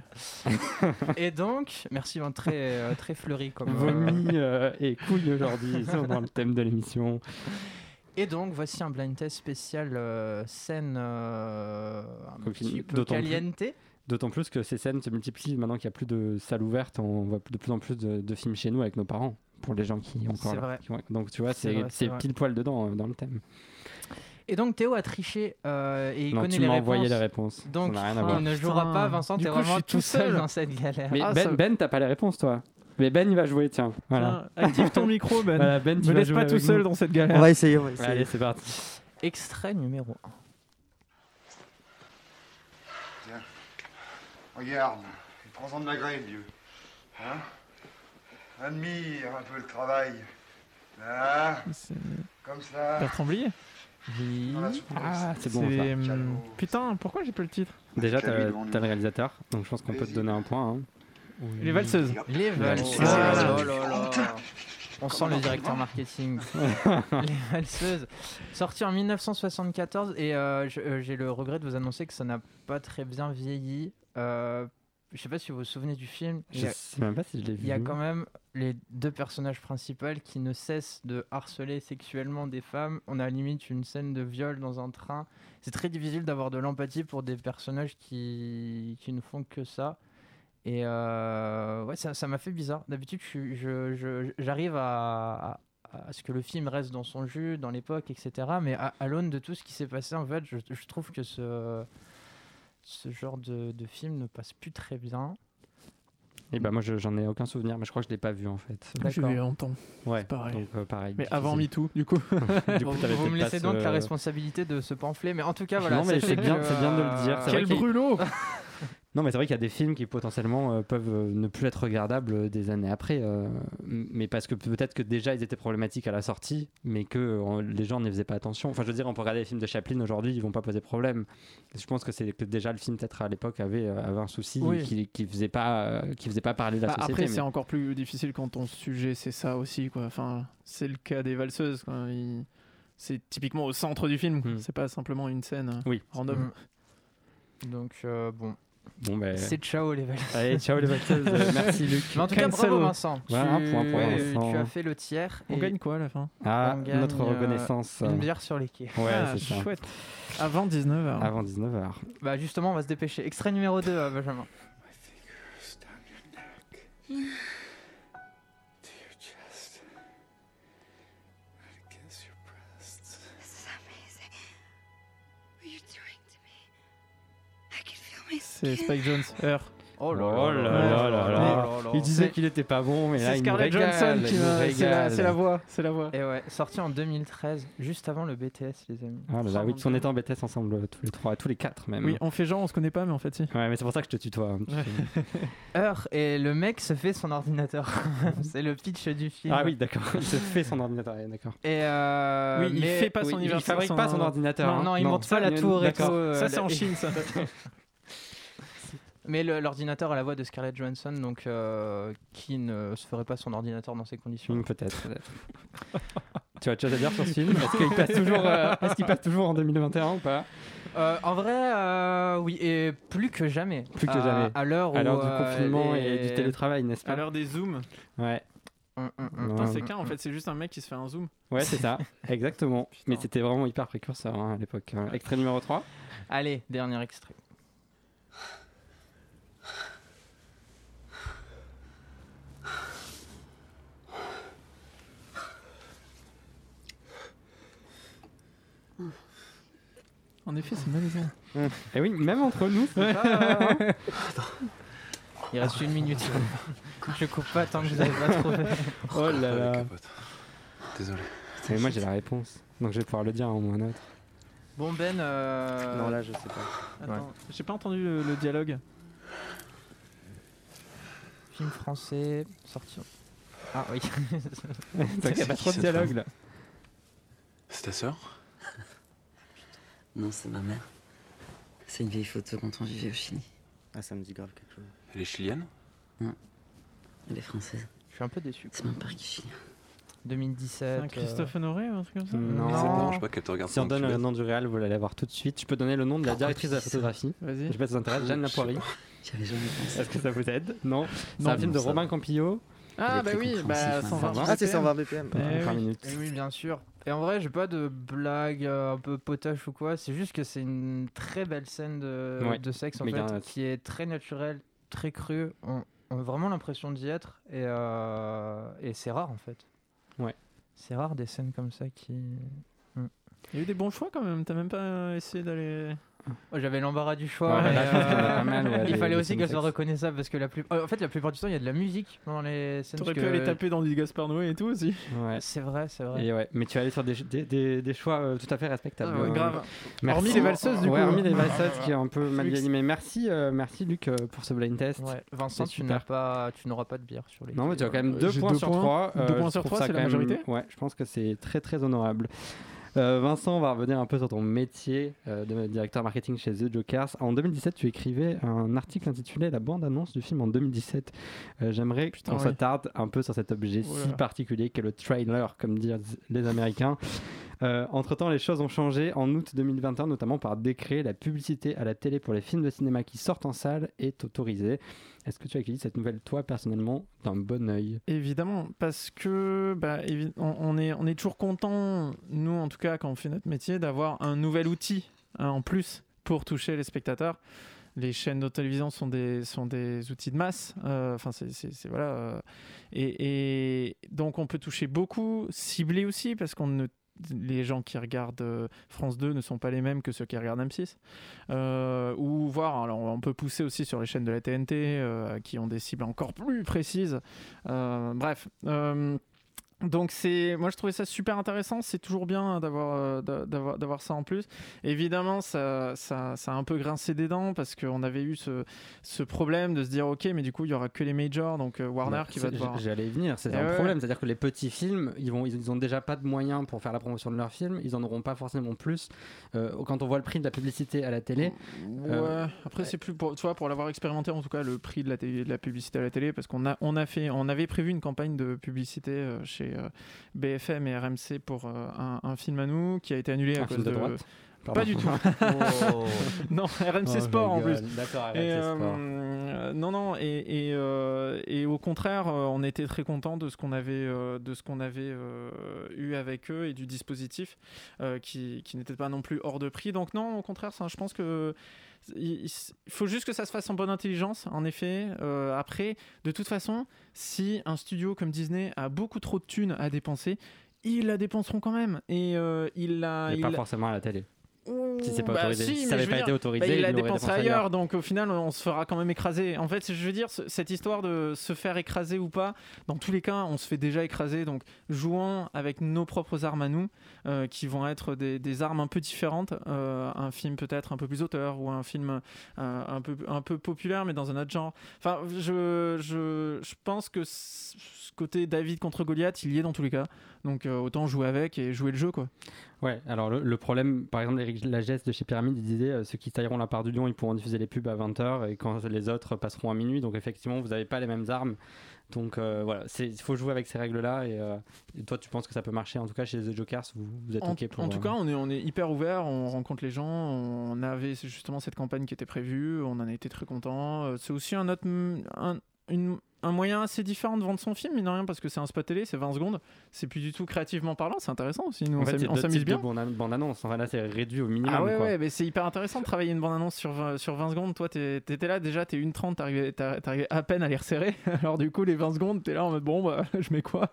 et donc, merci, très très fleuri comme. Vomi et couilles aujourd'hui, c'est dans le thème de l'émission. Et donc, voici un blind test spécial scène un petit peu caliente. D'autant plus que ces scènes se multiplient maintenant qu'il n'y a plus de salles ouvertes. On voit de plus en plus de, films chez nous avec nos parents, pour les gens qui ont encore. Vrai. donc tu vois, c'est pile poil dedans euh, dans le thème. Et donc Théo a triché euh, et il non, connaît tu les m'as réponses. envoyé les réponses. Donc rien à voir. il ne jouera pas, Vincent, t'es vraiment je suis tout seul dans cette galère. Mais Ah, Ben, ça- Ben t'as pas les réponses toi. Mais Ben il va jouer, tiens. Voilà. Tiens, active ton micro, Ben. Voilà, Ben, tu Me laisse pas tout seul nous. dans cette galère. On va essayer, on va essayer. Allez, c'est parti. Extrait numéro 1. Regarde, prends-en de la graine, vieux. Hein? Admire un peu le travail. Hein? C'est Comme ça. Bertrand Blier. Oui. Ah, c'est bon. Ça. Putain, pourquoi j'ai pas le titre? Déjà, t'as le réalisateur, donc je pense qu'on peut te donner un point. hein. Les valseuses. Les valseuses. Oh là là. On sent le directeur marketing. Les valseuses. Sorti en 1974 et euh, je- euh, j'ai le regret de vous annoncer que ça n'a pas très bien vieilli. Euh, je sais pas si vous vous souvenez du film. Il y Je a- sais même pas si je l'ai vu. Il y a quand même les deux personnages principaux qui ne cessent de harceler sexuellement des femmes. On a à la limite une scène de viol dans un train. C'est très difficile d'avoir de l'empathie pour des personnages qui, qui ne font que ça. Et euh, ouais, ça ça m'a fait bizarre. D'habitude, je- je- je- j'arrive à, à- à ce que le film reste dans son jus, dans l'époque, etc. Mais à, à l'aune de tout ce qui s'est passé, en fait, je, je trouve que ce, ce genre de, de film ne passe plus très bien. Et bah moi je- j'en ai aucun souvenir, mais je crois que je l'ai pas vu en fait. Je l'ai longtemps. Ouais, pareil. Donc euh, pareil. Mais difficile. avant MeToo, du coup. du coup, Vous, me laissez donc la responsabilité de ce pamphlet, mais en tout cas, voilà. Non, mais c'est bien- bien de le dire, Quel brûlot Non, mais c'est vrai qu'il y a des films qui potentiellement euh, peuvent euh, ne plus être regardables euh, des années après. euh, mais parce que peut-être que déjà ils étaient problématiques à la sortie, mais que euh, les gens n'y faisaient pas attention. Enfin, je veux dire, on peut regarder les films de Chaplin aujourd'hui, ils vont pas poser problème. Je pense que c'est que déjà le film, peut-être à l'époque, avait, avait un souci Oui. qui, qui faisait pas, qui faisait pas parler de la Bah, société. après, mais- c'est encore plus difficile quand ton sujet c'est ça aussi, quoi. Enfin, c'est le cas des valseuses. quoi. Il- C'est typiquement au centre du film. Hmm. C'est pas simplement une scène Oui. random. Mm. Donc, euh, bon, Bon, ben. c'est ciao les valeurs. Allez, ciao les vaqueuses. Euh, Merci Luc. Mais en tout cas, bravo Vincent. Voilà, tu, un point pour ouais, Vincent. tu as fait le tiers. On et gagne quoi à la fin? Ah, On gagne, notre euh, reconnaissance. Une bière sur les quais. Ouais, Ah, c'est ça. chouette. Avant 19h. Avant 19h. Bah justement, on va se dépêcher. Extrait numéro 2, euh, Benjamin. My fingers C'est. Spike Jones. Heure. Oh là là là là là. Il disait qu'il était pas bon, mais là C'est il Scarlett régale. Johansson qui. C'est la, régale. c'est la voix. C'est la voix. Et ouais, sorti en 2013, juste avant le BTS, les amis. Ah là là, Oh oui, on était en BTS ensemble euh, tous les trois, tous les quatre même. Oui, on fait genre, on se connaît pas, mais en fait, si. Ouais, mais c'est pour ça que je te tutoie. Heure, et le mec se fait son ordinateur. c'est le pitch du film. Ah oui, d'accord. Il se fait son ordinateur, d'accord. Et euh, Oui, il fait pas Oui, son il fabrique pas son ordinateur. Non, hein. non, il monte ça, pas la tour et tout. euh, Ça, c'est en Chine, ça. Mais l'ordinateur a la voix de Scarlett Johansson, donc euh, qui ne se ferait pas son ordinateur dans ces conditions Hmm, Peut-être, peut-être. tu as chose à dire sur ce film Est-ce qu'il passe toujours, euh, qu'il passe toujours en 2021 ou pas? Euh, En vrai, euh, oui, et plus que jamais. Plus que À- jamais. À l'heure À du confinement les- et du télétravail, n'est-ce À pas l'heure des zooms. Ouais. c'est qu'un en fait, c'est juste un mec qui se fait un zoom. Ouais, c'est ça, exactement. Mais c'était vraiment hyper précurseur hein, à l'époque. Extrait numéro 3. Allez, dernier extrait. En effet, c'est malaisant. Et eh oui, même entre nous. Il reste une minute. Je coupe pas tant que vous n'avez pas trouvé. Oh là là. Désolé. Mais moi j'ai la réponse, donc je vais pouvoir le dire en moins autre. Bon Ben. Euh... Non là je sais pas. Attends, j'ai pas entendu le, dialogue. Film français sorti. Ah oui. Il n'y a pas trop de dialogue là. C'est ta soeur Non, c'est ma mère. C'est une vieille photo quand on vivait au Chili. Ah, ça me dit grave quelque chose. Elle est chilienne? Non. Elle est française. Je suis un peu déçu. C'est même pas qui chilien. 2017. Un Christophe Honoré ou un truc comme ça? Non. Ça dérange pas qu'elle te regarde. Si on donne le nom du réel, vous l'allez voir tout de suite. Je peux donner le nom de la directrice de la photographie. Vas-y. Je sais pas si ça intéresse. Jeanne Lapoirie. J'avais jamais pensé. Est-ce que ça vous aide? Non. C'est un film de Robin Campillo. Ah bah oui, bah 120 Ah c'est 120 BPM. Eh minutes. Eh oui, bien sûr. Et en vrai, j'ai pas de blague euh, un peu potache ou quoi. C'est juste que c'est une très belle scène de, de sexe en fait, qui est très naturelle, très crue. On, a vraiment l'impression d'y être et, euh, et c'est rare en fait. Ouais. C'est rare des scènes comme ça qui. Hmm. Il y a eu des bons choix quand même. T'as même pas essayé d'aller. Oh, j'avais l'embarras du choix. Euh, il fallait aussi qu'elle soit reconnaissable parce que la plus... en fait, la plupart du temps, il y a de la musique dans les scènes. T'aurais pu aller taper dans du Gaspard Noé et tout aussi. Ouais. C'est vrai, c'est vrai. Et ouais. Mais tu allé sur des, des, des, choix euh, tout à fait respectables. Ah grave. Merci. Hormis les valseuses, du coup. hormis les valseuses qui est un peu mal animé. Merci, euh, merci Luc pour ce blind test. Vincent, tu n'auras pas, tu n'auras pas de bière sur les. Non, mais tu as quand même 2 points sur 3. 2 points sur 3, c'est la majorité. Ouais, je pense que c'est très très honorable. Euh, Vincent, on va revenir un peu sur ton métier euh, de directeur marketing chez The Jokers. En 2017, tu écrivais un article intitulé La bande-annonce du film en 2017. Euh, j'aimerais qu'on s'attarde un peu sur cet objet si particulier qu'est le trailer, comme disent les Américains. Entre-temps, les choses ont changé. En août 2021, notamment par décret, la publicité à la télé pour les films de cinéma qui sortent en salle est autorisée. Est-ce que tu as accueilli cette nouvelle, toi, personnellement, d'un bon oeil? Évidemment, parce que bah, on, est, toujours content, nous en tout cas, quand on fait notre métier, d'avoir un nouvel outil hein, en plus pour toucher les spectateurs. Les chaînes de télévision sont des, sont des outils de masse. Euh, enfin, c'est voilà. Euh, et, et, donc, on peut toucher beaucoup, cibler aussi, parce qu'on ne les gens qui regardent euh, France 2 ne sont pas les mêmes que ceux qui regardent M6. Euh, ou voir, alors on peut pousser aussi sur les chaînes de la TNT euh, qui ont des cibles encore plus précises. bref. Donc c'est, moi je trouvais ça super intéressant. C'est toujours bien d'avoir, euh, d'avoir, d'avoir ça en plus. Évidemment, ça, ça, ça, a un peu grincé des dents parce qu'on avait eu ce, ce, problème de se dire ok, mais du coup il y aura que les majors, donc euh, Warner bah, qui va devoir. J'allais venir. C'est un problème, c'est-à-dire que les petits films, ils vont, ils, ont déjà pas de moyens pour faire la promotion de leurs films. Ils en auront pas forcément plus. Euh, quand on voit le prix de la publicité à la télé. Ouais. Après c'est plus pour, toi pour l'avoir expérimenté en tout cas le prix de la, de la publicité à la télé parce qu'on a, on a fait, on avait prévu une campagne de publicité chez euh, BFM et RMC pour euh, un, film à nous qui a été annulé à cause de, Pas du tout. Oh. non, RMC oh Sport en plus. D'accord, RMC euh, non, non, et, et, au contraire, on était très content de ce qu'on avait, de ce qu'on avait eu avec eux et du dispositif qui, qui n'était pas non plus hors de prix. Donc non, au contraire, ça, je pense que il, faut juste que ça se fasse en bonne intelligence, en effet. Euh, après, de toute façon, si un studio comme Disney a beaucoup trop de thunes à dépenser, ils la dépenseront quand même. Et euh, il la. pas forcément à la télé. Si c'est pas bah autorisé, si, ça n'avait pas été autorisé, bah, il la dépensé ailleurs, donc au final on se fera quand même écraser. En fait, je veux dire, cette histoire de se faire écraser ou pas, dans tous les cas, on se fait déjà écraser, donc jouons avec nos propres armes à nous, euh, qui vont être des, armes un peu différentes, euh, un film peut-être un peu plus auteur ou un film euh, un, peu, un peu populaire mais dans un autre genre. Enfin, je, je, je pense que ce côté David contre Goliath, il y est dans tous les cas. Donc euh, autant jouer avec et jouer le jeu quoi. Ouais, alors le, problème, par exemple, la geste de chez Pyramide, il disait euh, ceux qui tailleront la part du lion, ils pourront diffuser les pubs à 20h et quand les autres passeront à minuit. Donc effectivement, vous n'avez pas les mêmes armes. Donc euh, voilà, il faut jouer avec ces règles-là. Et, toi, tu penses que ça peut marcher En tout cas, chez The Jokers, vous, êtes OK pour. En tout cas, on est, on est hyper ouvert, on rencontre les gens. On avait justement cette campagne qui était prévue, on en a été très content. C'est aussi un autre, un, une, un moyen assez différent de vendre son film, mine de rien, parce que c'est un spot télé, c'est 20 secondes. C'est plus du tout créativement parlant, c'est intéressant aussi. Nous, En on fait, s'amuse- bien. de bande- bande-annonce. Enfin, là, c'est réduit au minimum. Ah ouais, quoi. ouais, mais c'est hyper intéressant de travailler une bande-annonce sur 20, sur 20 secondes. Toi, t'étais là déjà, t'es 1h30, t'arrivais t'ar- t'arrivais à peine à les resserrer. Alors, du coup, les 20 secondes, t'es là en mode bon, bah, je mets quoi?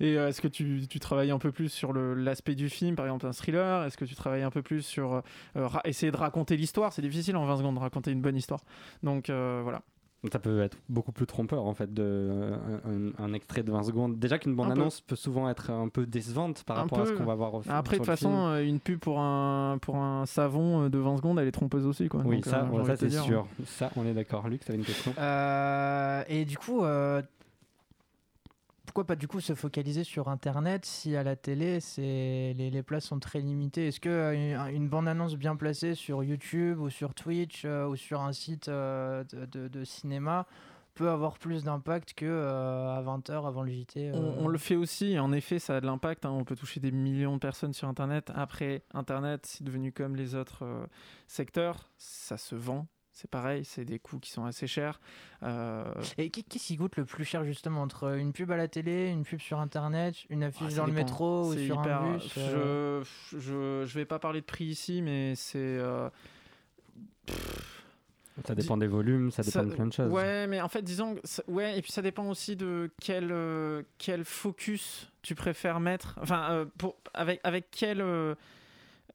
Et euh, est-ce que tu, tu travailles un peu plus sur l'aspect du film, par exemple un thriller? Est-ce que tu travailles un peu plus sur euh, essayer de raconter l'histoire? C'est difficile en 20 secondes de raconter une bonne histoire. Donc, euh, voilà. Ça peut être beaucoup plus trompeur en fait, de, un, un extrait de 20 secondes. Déjà qu'une bande-annonce peut souvent être un peu décevante par Un rapport à ce qu'on va voir au film. Après, de toute façon, euh, une pub pour un, pour un savon euh, de 20 secondes, elle est trompeuse aussi. Quoi. Oui, Donc, ça, euh, ça c'est sûr. Ça, on est d'accord. Luc, tu une question? Euh, et du coup, euh, pourquoi pas du coup se focaliser sur Internet si à la télé les, places sont très limitées? Est-ce que euh, une, bande-annonce bien placée sur YouTube ou sur Twitch euh, ou sur un site euh, de, cinéma peut avoir plus d'impact que euh, à 20h avant le JT On, le fait aussi, en effet, ça a de l'impact. hein. On peut toucher des millions de personnes sur Internet. Après, Internet, c'est devenu comme les autres secteurs. Ça se vend. C'est pareil, c'est des coûts qui sont assez chers. Euh, Et qu'est-ce qui coûte le plus cher justement entre une pub à la télé, une pub sur internet, une affiche ah, dans le dépend. métro ou sur hyper- un bus euh, je, je, je vais pas parler de prix ici, mais c'est. euh, Ça dépend des volumes, ça dépend de plein de choses. Ouais, mais en fait, disons, que ça- ouais, et puis ça dépend aussi de quel euh, quel focus tu préfères mettre. Enfin, euh, pour avec avec quel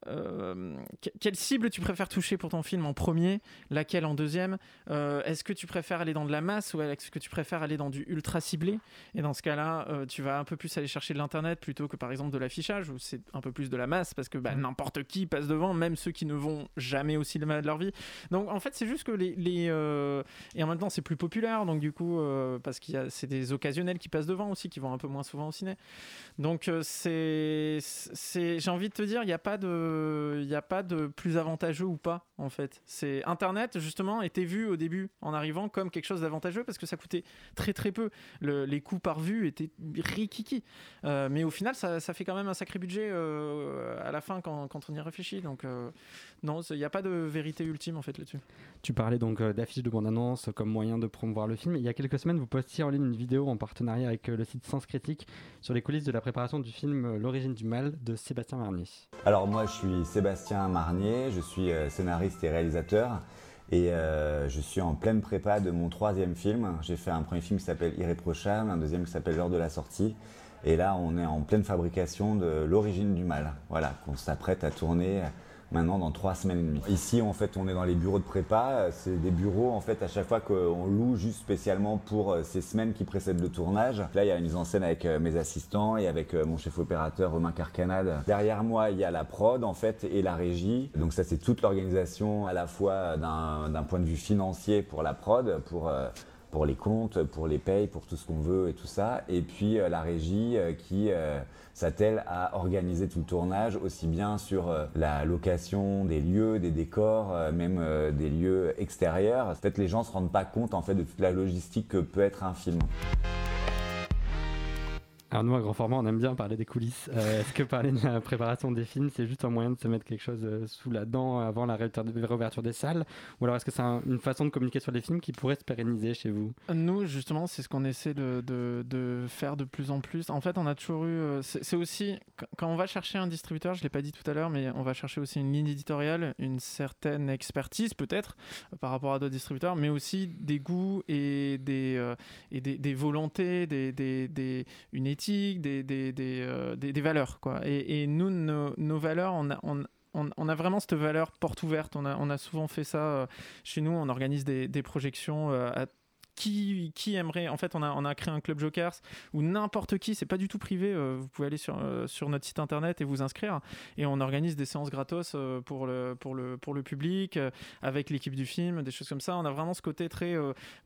euh, que- quelle cible tu préfères toucher pour ton film en premier, laquelle en deuxième? Euh, Est-ce que tu préfères aller dans de la masse ou est-ce que tu préfères aller dans du ultra ciblé? Et dans ce cas-là, euh, tu vas un peu plus aller chercher de l'internet plutôt que par exemple de l'affichage où c'est un peu plus de la masse parce que bah, n'importe qui passe devant, même ceux qui ne vont jamais au cinéma de leur vie. Donc en fait, c'est juste que les, les, et en même temps c'est plus populaire, donc du coup parce qu'il y a c'est des occasionnels qui passent devant aussi, qui vont un peu moins souvent au ciné. Donc c'est j'ai envie de te dire, il n'y a pas de il y a pas de plus avantageux ou pas en fait. C'est Internet justement était vu au début en arrivant comme quelque chose d'avantageux parce que ça coûtait très très peu. Le- les coûts par vue étaient rikiki, Euh, mais au final ça, ça fait quand même un sacré budget euh, à la fin quand, quand on y réfléchit. Donc euh, non, il n'y a pas de vérité ultime en fait là-dessus. Tu parlais donc euh, d'affiches de bande-annonce comme moyen de promouvoir le film. Il y a quelques semaines, vous postiez en ligne une vidéo en partenariat avec euh, le site Sens Critique sur les coulisses de la préparation du film euh, L'origine du mal de Sébastien Marnier. Alors moi je suis Sébastien Marnier, je suis euh, scénariste et réalisateur. Et euh, je suis en pleine prépa de mon troisième film. J'ai fait un premier film qui s'appelle Irréprochable, un deuxième qui s'appelle L'heure de la sortie. Et là on est en pleine fabrication de L'origine du mal, voilà, qu'on s'apprête à tourner maintenant dans trois semaines et demie. Ici en fait on est dans les bureaux de prépa, c'est des bureaux en fait à chaque fois qu'on loue juste spécialement pour euh, ces semaines qui précèdent le tournage. Là il y a une mise en scène avec euh, mes assistants et avec euh, mon chef opérateur Romain Carcanade. Derrière moi il y a la prod en fait et la régie. Donc ça c'est toute l'organisation à la fois d'un point de vue financier pour la prod, pour euh, pour les comptes, pour les payes, pour tout ce qu'on veut et tout ça. Et puis euh, la régie euh, qui euh, s'attelle à organiser tout le tournage, aussi bien sur la location des lieux, des décors, même des lieux extérieurs. Peut-être les gens se rendent pas compte en fait de toute la logistique que peut être un film. Nous, à grand format, on aime bien parler des coulisses. Euh, Est-ce que parler de la préparation des films, c'est juste un moyen de se mettre quelque chose euh, sous la dent avant la réouverture- des salles? Ou alors est-ce que c'est un- une façon de communiquer sur les films qui pourrait se pérenniser chez vous? Nous, justement, c'est ce qu'on essaie de, faire de plus en plus. En fait, on a toujours eu. euh, C'est aussi. qu- Quand on va chercher un distributeur, je ne l'ai pas dit tout à l'heure, mais on va chercher aussi une ligne éditoriale, une certaine expertise, peut-être, par rapport à d'autres distributeurs, mais aussi des goûts et des, et des, des volontés, des, des- des- une éthique, des, des, euh, des- des valeurs. Quoi. Et, nous, nos, valeurs, on a. on, on a vraiment cette valeur porte ouverte. On a, on a souvent fait ça euh, chez nous. On organise des, des projections euh, à qui, aimerait en fait on a, créé un club jokers où n'importe qui c'est pas du tout privé euh, vous pouvez aller sur, euh, sur notre site internet et vous inscrire. Et on organise des séances gratos euh, pour le public avec l'équipe du film des choses comme ça. On a vraiment ce côté très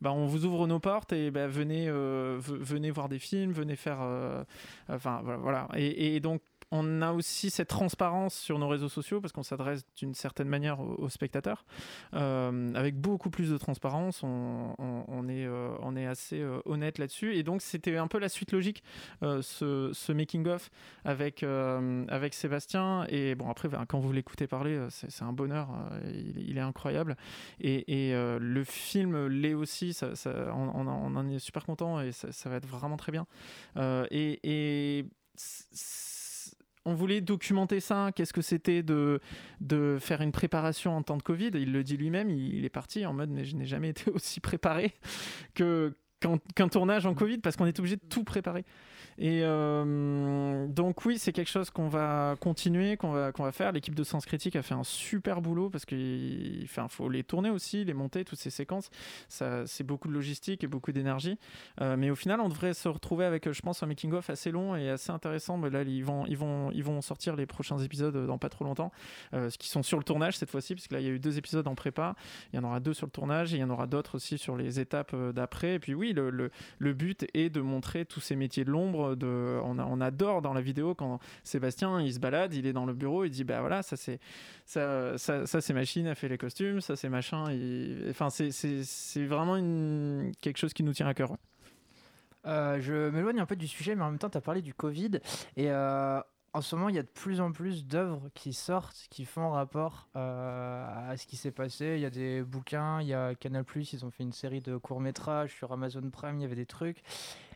bah, on vous ouvre nos portes et bah, venez voir des films venez faire enfin voilà, et donc on a aussi cette transparence sur nos réseaux sociaux parce qu'on s'adresse d'une certaine manière aux, spectateurs. Euh, avec beaucoup plus de transparence, on, est, euh, est assez euh, honnête là-dessus. Et donc, c'était un peu la suite logique, ce, making-of avec, Sébastien. Et bon, après, ben, quand vous l'écoutez parler, c'est un bonheur. Il, est incroyable. Et, le film l'est aussi. On, en est super content et ça, va être vraiment très bien. et, et on voulait documenter ça, qu'est-ce que c'était de, faire une préparation en temps de Covid? Il le dit lui-même, il, est parti en mode mais je n'ai jamais été aussi préparé qu'un tournage en Covid parce qu'on est obligé de tout préparer. Et euh, donc oui, c'est quelque chose qu'on va continuer, qu'on va, faire. L'équipe de Sens Critique a fait un super boulot parce qu'il faut les tourner aussi, les monter, toutes ces séquences. C'est beaucoup de logistique et beaucoup d'énergie. Euh, mais au final, on devrait se retrouver avec, je pense, un making-of assez long et assez intéressant. Mais là, ils vont, sortir les prochains épisodes dans pas trop longtemps, euh, qui sont sur le tournage cette fois-ci, parce que là, il y a eu deux épisodes en prépa. Il y en aura deux sur le tournage et il y en aura d'autres aussi sur les étapes d'après. Et puis oui, le but est de montrer tous ces métiers de l'ombre on, adore dans la vidéo quand Sébastien il se balade, il est dans le bureau, il dit bah voilà ça c'est ça, ça, c'est machine a fait les costumes, ça c'est machin, enfin c'est vraiment quelque chose qui nous tient à cœur. Euh, je m'éloigne un peu du sujet, mais en même temps, tu as parlé du Covid. Et euh, en ce moment, il y a de plus en plus d'œuvres qui sortent, qui font rapport euh, à ce qui s'est passé. Il y a des bouquins, il y a Canal+, ils ont fait une série de courts-métrages sur Amazon Prime, il y avait des trucs.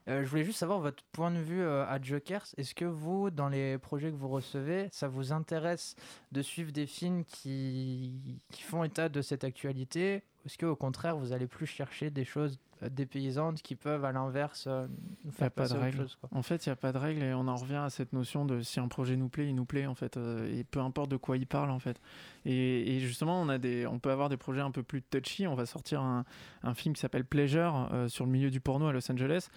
Euh, je voulais juste savoir votre point de vue euh, à Jokers. Est-ce que vous, dans les projets que vous recevez, ça vous intéresse de suivre des films qui, font état de cette actualité? Est-ce qu'au contraire, vous allez plus chercher des choses dépaysantes qui peuvent à l'inverse euh, nous faire pas de règles. En fait, il n'y a pas de règle et on en revient à cette notion de si un projet nous plaît, il nous plaît en fait, euh, et peu importe de quoi il parle en fait. Et, justement, on a des, on peut avoir des projets un peu plus touchy. On va sortir un, un film qui s'appelle Pleasure sur le milieu du porno à Los Angeles.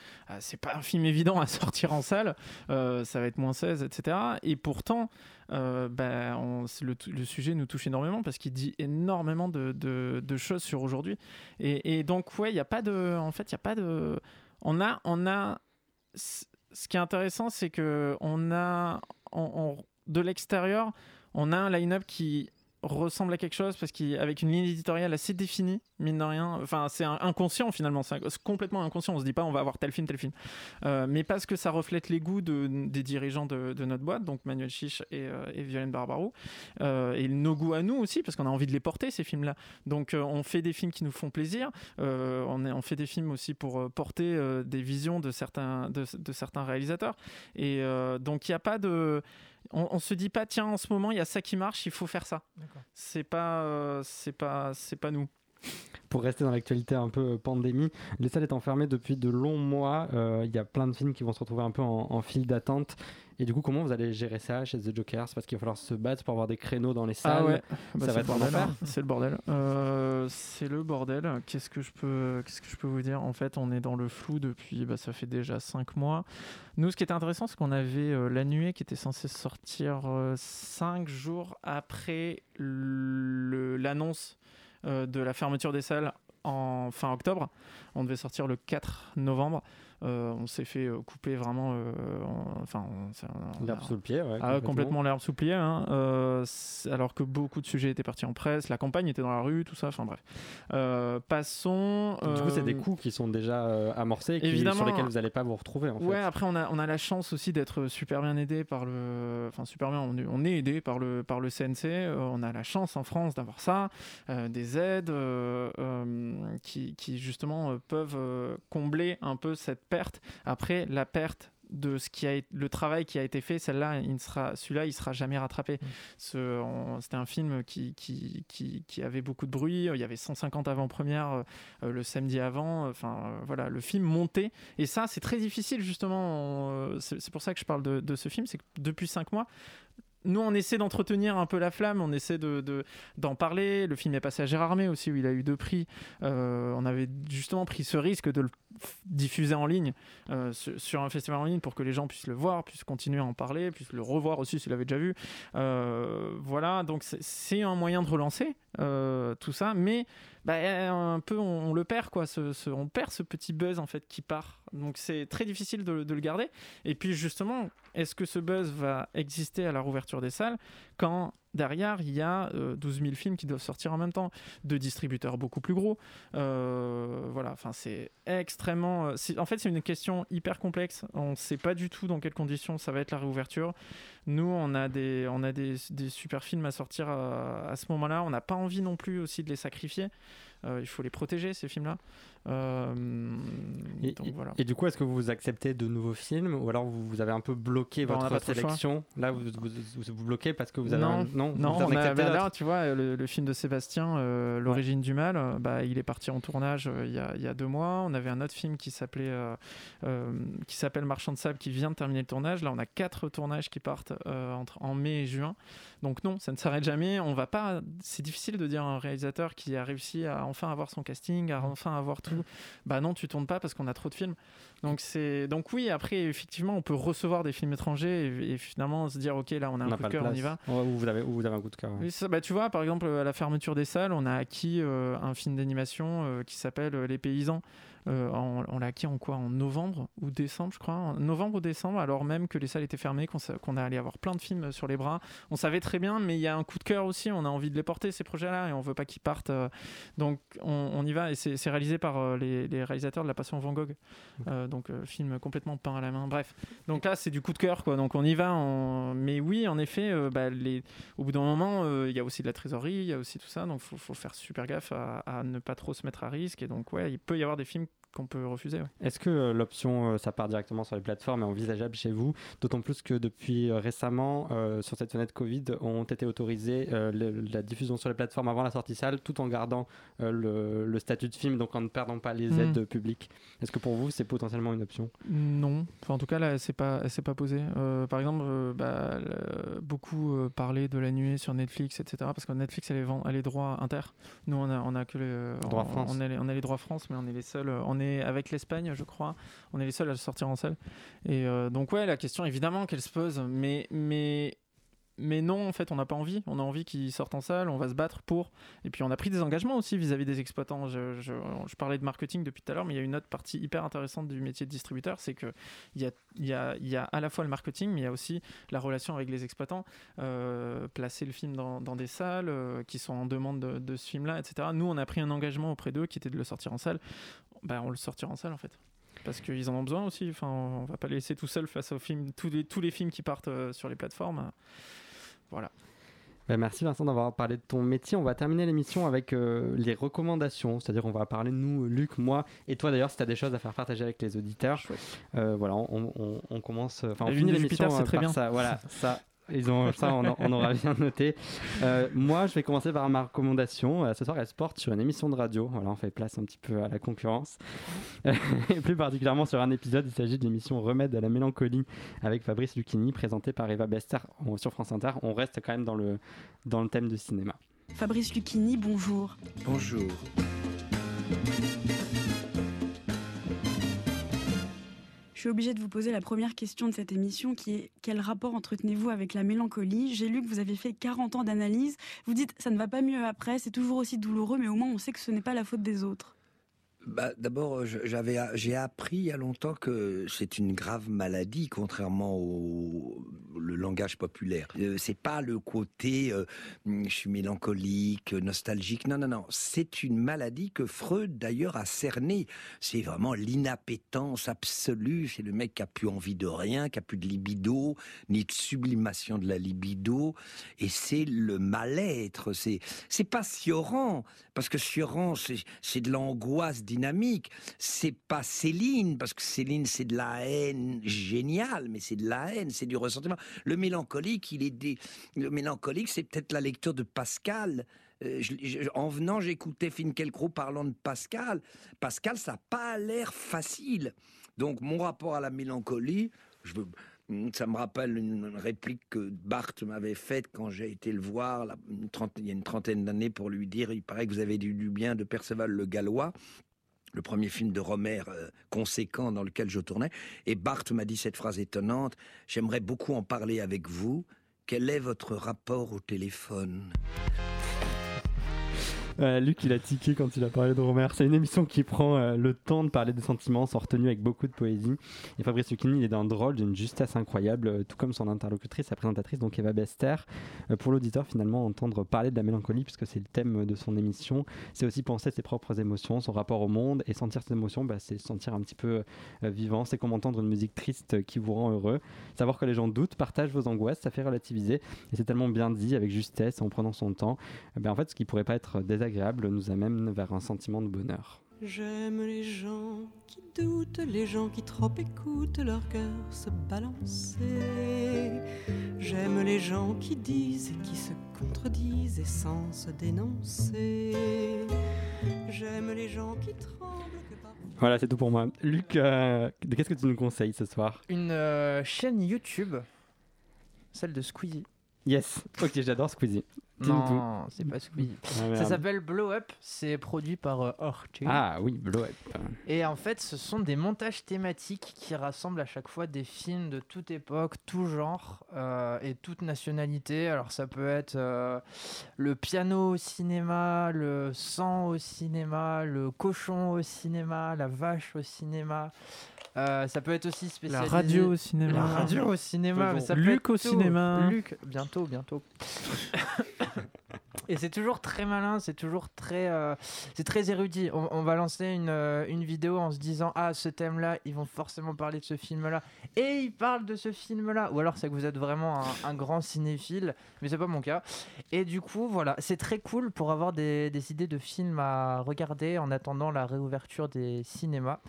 c'est pas un film évident à sortir en salle, ça va être moins 16, etc. Et pourtant, bah, le, le, sujet nous touche énormément parce qu'il dit énormément de, de, de choses sur aujourd'hui. Et, et donc ouais, il n'y a pas de en fait, il y a pas de. On a, on a. Ce qui est intéressant, c'est que on a, de l'extérieur, on a un line-up qui ressemble à quelque chose parce qu'avec une ligne éditoriale assez définie, mine de rien, enfin c'est inconscient finalement, c'est complètement inconscient, on se dit pas on va avoir tel film, tel film, euh, mais parce que ça reflète les goûts de, des dirigeants de, notre boîte, donc Manuel Chiche et, euh, et Violaine Barbarou, euh, et nos goûts à nous aussi, parce qu'on a envie de les porter ces films-là. Donc on fait des films qui nous font plaisir, on, est, on fait des films aussi pour porter des visions de certains, de, de certains réalisateurs, et donc il n'y a pas de on, on, se dit pas tiens en ce moment il y a ça qui marche il faut faire ça. C'est pas euh, c'est pas c'est pas nous. Pour rester dans l'actualité un peu euh, pandémie, les salles étant fermées depuis de longs mois, euh, il y a plein de films qui vont se retrouver un peu en, en file d'attente. Et du coup, comment vous allez gérer ça chez The Jokers Parce qu'il va falloir se battre pour avoir des créneaux dans les ah salles. Ah ouais. Bah ça va être bordel. Hein. C'est le bordel. Euh, c'est le bordel. Qu'est-ce que je peux, qu'est-ce que je peux vous dire? En fait, on est dans le flou depuis, bah, ça fait déjà 5 mois. Nous, ce qui était intéressant, c'est qu'on avait euh, la nuée qui était censée sortir 5 euh, jours après l'annonce de la fermeture des salles en fin octobre. On devait sortir le 4 novembre. Euh, on s'est fait euh, couper vraiment. Euh, enfin, l'herbe sous le pied, ah, complètement, l'herbe sous le pied. Hein, alors que beaucoup de sujets étaient partis en presse, la campagne était dans la rue, tout ça. Enfin bref. passons. Du coup, c'est des coups qui sont déjà amorcés, et qui, sur lesquels vous n'allez pas vous retrouver. En ouais. Après, on a on a la chance aussi d'être super bien aidé par le. Enfin, super bien. On est, aidé par le par le CNC. on a la chance en France d'avoir ça, des aides qui, qui justement peuvent combler un peu cette perte. Après, la perte de ce qui a le travail qui a été fait celle-là il sera celui-là il sera jamais rattrapé mm. c'était un film qui, qui, qui, avait beaucoup de bruit il y avait 150 avant-premières euh, le samedi avant enfin euh, voilà le film montait et ça c'est très difficile justement euh, c'est pour ça que je parle de, de ce film c'est que depuis 5 mois nous, on essaie d'entretenir un peu la flamme, on essaie d'en de, parler. Le film est passé à Gérard Armé aussi, où il a eu deux prix. Euh, on avait justement pris ce risque de le diffuser en ligne, euh, sur un festival en ligne, pour que les gens puissent le voir, puissent continuer à en parler, puissent le revoir aussi s'ils l'avaient déjà vu. Euh, voilà, donc c'est un moyen de relancer tout ça, mais bah, un peu on, le perd, quoi. Ce, on perd ce petit buzz en fait qui part Donc c'est très difficile de, de, le garder. Et puis justement, est-ce que ce buzz va exister à la rouverture des salles quand derrière, il y a 12 000 films qui doivent sortir en même temps, de distributeurs beaucoup plus gros. voilà, enfin, c'est extrêmement. En fait, c'est une question hyper complexe. On ne sait pas du tout dans quelles conditions ça va être la réouverture. Nous, on a des, on a des, super films à sortir à ce moment-là. On n'a pas envie non plus aussi de les sacrifier. Euh, il faut les protéger, ces films-là. Euh, et, voilà. et, du coup, est-ce que vous acceptez de nouveaux films ou alors vous avez un peu bloqué votre sélection? Là, vous, vous, bloquez parce que vous avez non, non, non on a, bah, là, tu vois, le, film de Sébastien, euh, L'origine du mal, bah, il est parti en tournage il y, a, il, y a, deux mois. On avait un autre film qui s'appelait qui s'appelle Marchand de sable qui vient de terminer le tournage. Là, on a quatre tournages qui partent entre, en mai et juin. Donc non, ça ne s'arrête jamais. On va pas. C'est difficile de dire à un réalisateur qui a réussi à enfin avoir son casting, à enfin avoir tout. Bah non, tu tournes pas parce qu'on a trop de films. Donc c'est donc oui. Après, effectivement, on peut recevoir des films étrangers et, finalement se dire ok, là on a un coup de cœur, on y va. vous avez vous avez un coup de cœur. Ça, bah, tu vois, par exemple, à la fermeture des salles, on a acquis euh, un film d'animation euh, qui s'appelle euh, Les Paysans. Euh, on, l'a acquis en quoi? En novembre ou décembre, je crois. En novembre ou décembre, alors même que les salles étaient fermées, qu'on a allé avoir plein de films sur les bras. On savait très bien, mais il y a un coup de cœur aussi. On a envie de les porter, ces projets-là, et on veut pas qu'ils partent. Euh. donc on, y va, et c'est réalisé par euh, les, réalisateurs de La Passion Van Gogh. donc film complètement peint à la main. Bref. Donc là, c'est du coup de cœur, quoi. Donc on y va. Mais oui, en effet, bah, les... au bout d'un moment, il y a aussi de la trésorerie, il y a aussi tout ça. Donc il faut, faire super gaffe à, à, ne pas trop se mettre à risque. Et donc, ouais, il peut y avoir des films qu'on peut refuser. Est-ce que euh, l'option euh, ça part directement sur les plateformes est envisageable chez vous? D'autant plus que depuis euh, récemment, sur cette fenêtre Covid, ont été autorisées la diffusion sur les plateformes avant la sortie salle, tout en gardant le, statut de film, donc en ne perdant pas les hmm. aides publiques. Est-ce que pour vous, c'est potentiellement une option? Non. Enfin, en tout cas, là, c'est pas, c'est pas posé. par exemple, bah, beaucoup parlaient de la nuée sur Netflix, etc. Parce que Netflix, elle est, elle est droit inter. Nous, on a, on a que les, droits France. On, on a les droits France, mais on est les seuls. On est avec l'Espagne, je crois. On est les seuls à le sortir en salle. Et euh, donc, ouais, la question, évidemment, qu'elle se pose, mais, mais mais non, en fait, on n'a pas envie. On a envie qu'ils sortent en salle, on va se battre pour. Et puis, on a pris des engagements aussi vis-à-vis des exploitants. Je, je, parlais de marketing depuis tout à l'heure, mais il y a une autre partie hyper intéressante du métier de distributeur c'est qu'il y a, y, a, y a à la fois le marketing, mais il y a aussi la relation avec les exploitants. Euh, placer le film dans, des salles euh, qui sont en demande de, de ce film-là, etc. Nous, on a pris un engagement auprès d'eux qui était de le sortir en salle. Ben, on le sortira en salle, en fait parce qu'ils en ont besoin aussi. Enfin, on va pas les laisser tout seuls face aux films, tous les, tous les films qui partent euh, sur les plateformes. Voilà. Ben, merci Vincent d'avoir parlé de ton métier. On va terminer l'émission avec euh, les recommandations, c'est-à-dire on va parler de nous, Luc, moi et toi d'ailleurs si tu as des choses à faire partager avec les auditeurs. Euh, voilà, on, on, on commence. Enfin, on finit l'émission c'est très bien. Ça, voilà, ça, ils ont, ça, on, aura bien noté. Euh, moi, je vais commencer par ma recommandation. Euh, ce soir, elle se porte sur une émission de radio. Voilà, on fait place un petit peu à la concurrence. et plus particulièrement sur un épisode, il s'agit de l'émission Remède à la mélancolie avec Fabrice Lucchini, présentée par Eva Bester sur France Inter. On reste quand même dans le, dans le thème du cinéma. Fabrice Lucchini, bonjour. Bonjour. Je suis obligée de vous poser la première question de cette émission qui est quel rapport entretenez-vous avec la mélancolie? J'ai lu que vous avez fait 40 ans d'analyse. Vous dites ça ne va pas mieux après, c'est toujours aussi douloureux, mais au moins on sait que ce n'est pas la faute des autres. Bah, D'abord, j'avais, j'ai appris il y a longtemps que c'est une grave maladie, contrairement au le langage populaire. Euh, c'est pas le côté euh, je suis mélancolique, nostalgique. Non, non, non. C'est une maladie que Freud d'ailleurs a cernée. C'est vraiment l'inappétence absolue. C'est le mec qui a plus envie de rien, qui a plus de libido, ni de sublimation de la libido. Et c'est le mal-être. C'est c'est pas Sioran, parce que Sioran c'est de l'angoisse C'est pas Céline, parce que Céline, c'est de la haine géniale, mais c'est de la haine, c'est du ressentiment. Le mélancolique, il est des... le mélancolique, c'est peut-être la lecture de Pascal. Euh, en venant, j'écoutais Finkielkraut parlant de Pascal. Pascal, ça n'a pas l'air facile. Donc, mon rapport à la mélancolie, je veux, ça me rappelle une réplique que Barthes m'avait faite quand j'ai été le voir il y a une trentaine d'années pour lui dire il paraît que vous avez du, du bien de Perceval le Gallois le premier film de Romer euh, conséquent dans lequel je tournais. Et Barthes m'a dit cette phrase étonnante, j'aimerais beaucoup en parler avec vous. Quel est votre rapport au téléphone? Euh, Luc, il a tiqué quand il a parlé de Romer. C'est une émission qui prend euh, le temps de parler des sentiments sans retenue avec beaucoup de poésie. Et Fabrice Lucchini, il est d'un drôle, d'une justesse incroyable, euh, tout comme son interlocutrice, sa présentatrice, donc Eva Bester. pour l'auditeur, finalement, entendre parler de la mélancolie, puisque c'est le thème de son émission, c'est aussi penser ses propres émotions, son rapport au monde. Et sentir ses émotions, bah, c'est sentir un petit peu vivant. C'est comme entendre une musique triste qui vous rend heureux. Savoir que les gens doutent, partagent vos angoisses, ça fait relativiser. Et c'est tellement bien dit, avec justesse, en prenant son temps. Ben, en fait, ce qui pourrait pas être désagréable nous amène vers un sentiment de bonheur. J'aime les gens qui doutent, les gens qui trop écoutent leur cœur se balancer. J'aime les gens qui disent et qui se contredisent et sans se dénoncer. J'aime les gens qui tremblent. Voilà, c'est tout pour moi. Luc, euh, qu'est-ce que tu nous conseilles ce soir? Une euh, chaîne YouTube, celle de Squeezie. Yes, ok, j'adore Squeezie. Non, c'est pas Squeezie. Ah, ça s'appelle Blow Up, c'est produit par euh, Ah oui, Blow Up. Et en fait, ce sont des montages thématiques qui rassemblent à chaque fois des films de toute époque, tout genre euh, et toute nationalité. Alors ça peut être euh, le piano au cinéma, le sang au cinéma, le cochon au cinéma, la vache au cinéma. Euh, ça peut être aussi spécialisé. La radio au cinéma. La radio au cinéma. Mais ça Luc au cinéma. Luc, bientôt, bientôt. Et c'est toujours très malin, c'est toujours très, euh, c'est très érudit. On, va lancer une, euh, une, vidéo en se disant ah ce thème-là, ils vont forcément parler de ce film-là, et ils parlent de ce film-là. Ou alors c'est que vous êtes vraiment un, grand cinéphile, mais c'est pas mon cas. Et du coup voilà, c'est très cool pour avoir des, des idées de films à regarder en attendant la réouverture des cinémas.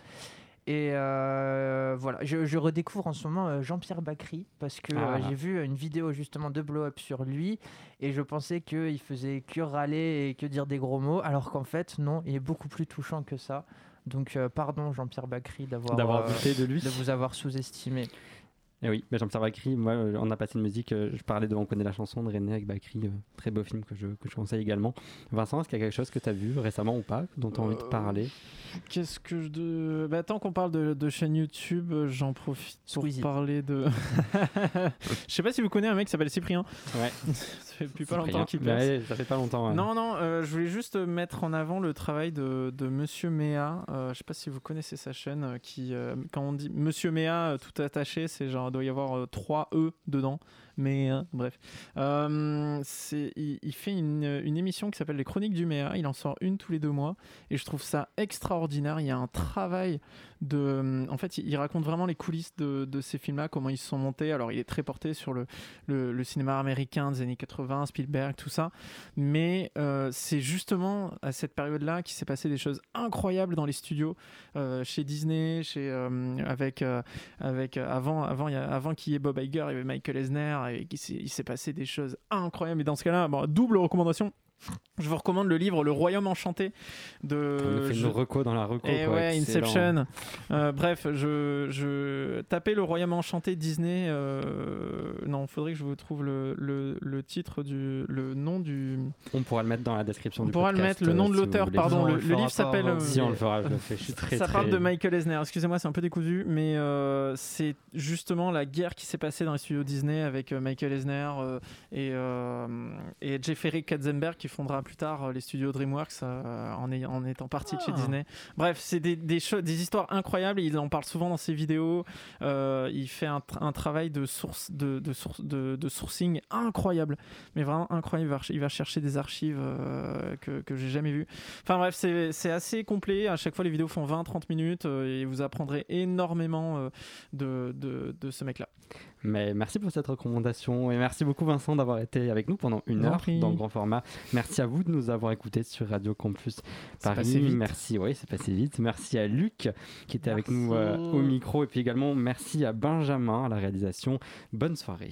Et euh, voilà, je, redécouvre en ce moment euh, Jean-Pierre Bacry parce que euh, ah. j'ai vu une vidéo justement de blow up sur lui et je pensais qu'il faisait que râler et que dire des gros mots, alors qu'en fait, non, il est beaucoup plus touchant que ça. Donc, pardon Jean-Pierre Bacry d'avoir de, lui. de vous avoir sous-estimé. Et eh oui, Jean-Pierre Bacry, moi, euh, on a passé une musique, euh, je parlais de On connaît la chanson de René avec Bacry, euh, très beau film que je, que je conseille également. Vincent, est-ce qu'il y a quelque chose que tu as vu récemment ou pas, dont tu as envie de parler? Qu'est-ce que je. De... Bah, tant qu'on parle de, de, chaîne YouTube, j'en profite pour parler de. je sais pas si vous connaissez un mec qui s'appelle Cyprien. Ouais. ça fait plus pas longtemps qu'il passe. ça fait pas longtemps. Non, non, je voulais juste mettre en avant le travail de, de Monsieur Méa. je sais pas si vous connaissez sa chaîne, qui, quand on dit Monsieur Méa tout attaché, c'est genre il doit y avoir 3 euh, E dedans mais euh, bref. Euh, il, fait une, émission qui s'appelle Les Chroniques du Méa. Il en sort une tous les deux mois et je trouve ça extraordinaire. Il y a un travail de. En fait, il, raconte vraiment les coulisses de, ces films-là, comment ils se sont montés. Alors, il est très porté sur le, cinéma américain des années 80, Spielberg, tout ça. Mais euh, c'est justement à cette période-là qu'il s'est passé des choses incroyables dans les studios, chez Disney, chez, avec, avec avant, avant, avant qu'il y ait Bob Iger, il y avait Michael Eisner il s'est passé des choses incroyables. Et dans ce cas-là, double recommandation. Je vous recommande le livre Le Royaume Enchanté de. On fait je... reco dans la reco. Et eh ouais, Inception. Euh, bref, je, je tapais Le Royaume Enchanté Disney. Euh... Non, faudrait que je vous trouve le, le, le, titre du, le nom du. On pourra le mettre dans la description on du podcast. On pourra le mettre, le nom de l'auteur, pardon. Le, livre s'appelle. Euh, si on le fera, je le fais. Je suis très. Ça très... parle de Michael Eisner. Excusez-moi, c'est un peu décousu, mais euh, c'est justement la guerre qui s'est passée dans les studios Disney avec Michael Eisner et, et Jeffrey Katzenberg qui fondera plus tard euh, les studios DreamWorks euh, en, en, étant partie de chez ah. Disney. Bref, c'est des, des, des, histoires incroyables. Il en parle souvent dans ses vidéos. Euh, il fait un, un, travail de, source, de, de, source, de, de, sourcing incroyable. Mais vraiment incroyable. Il va, chercher des archives que, que j'ai jamais vues. Enfin bref, c'est assez complet. À chaque fois, les vidéos font 20-30 minutes et vous apprendrez énormément de, de, de ce mec-là. Mais merci pour cette recommandation et merci beaucoup Vincent d'avoir été avec nous pendant une heure dans le grand format. Merci à vous de nous avoir écoutés sur Radio Campus Paris. Merci, oui, c'est passé vite. Merci à Luc qui était avec nous euh, au micro et puis également merci à Benjamin à la réalisation. Bonne soirée.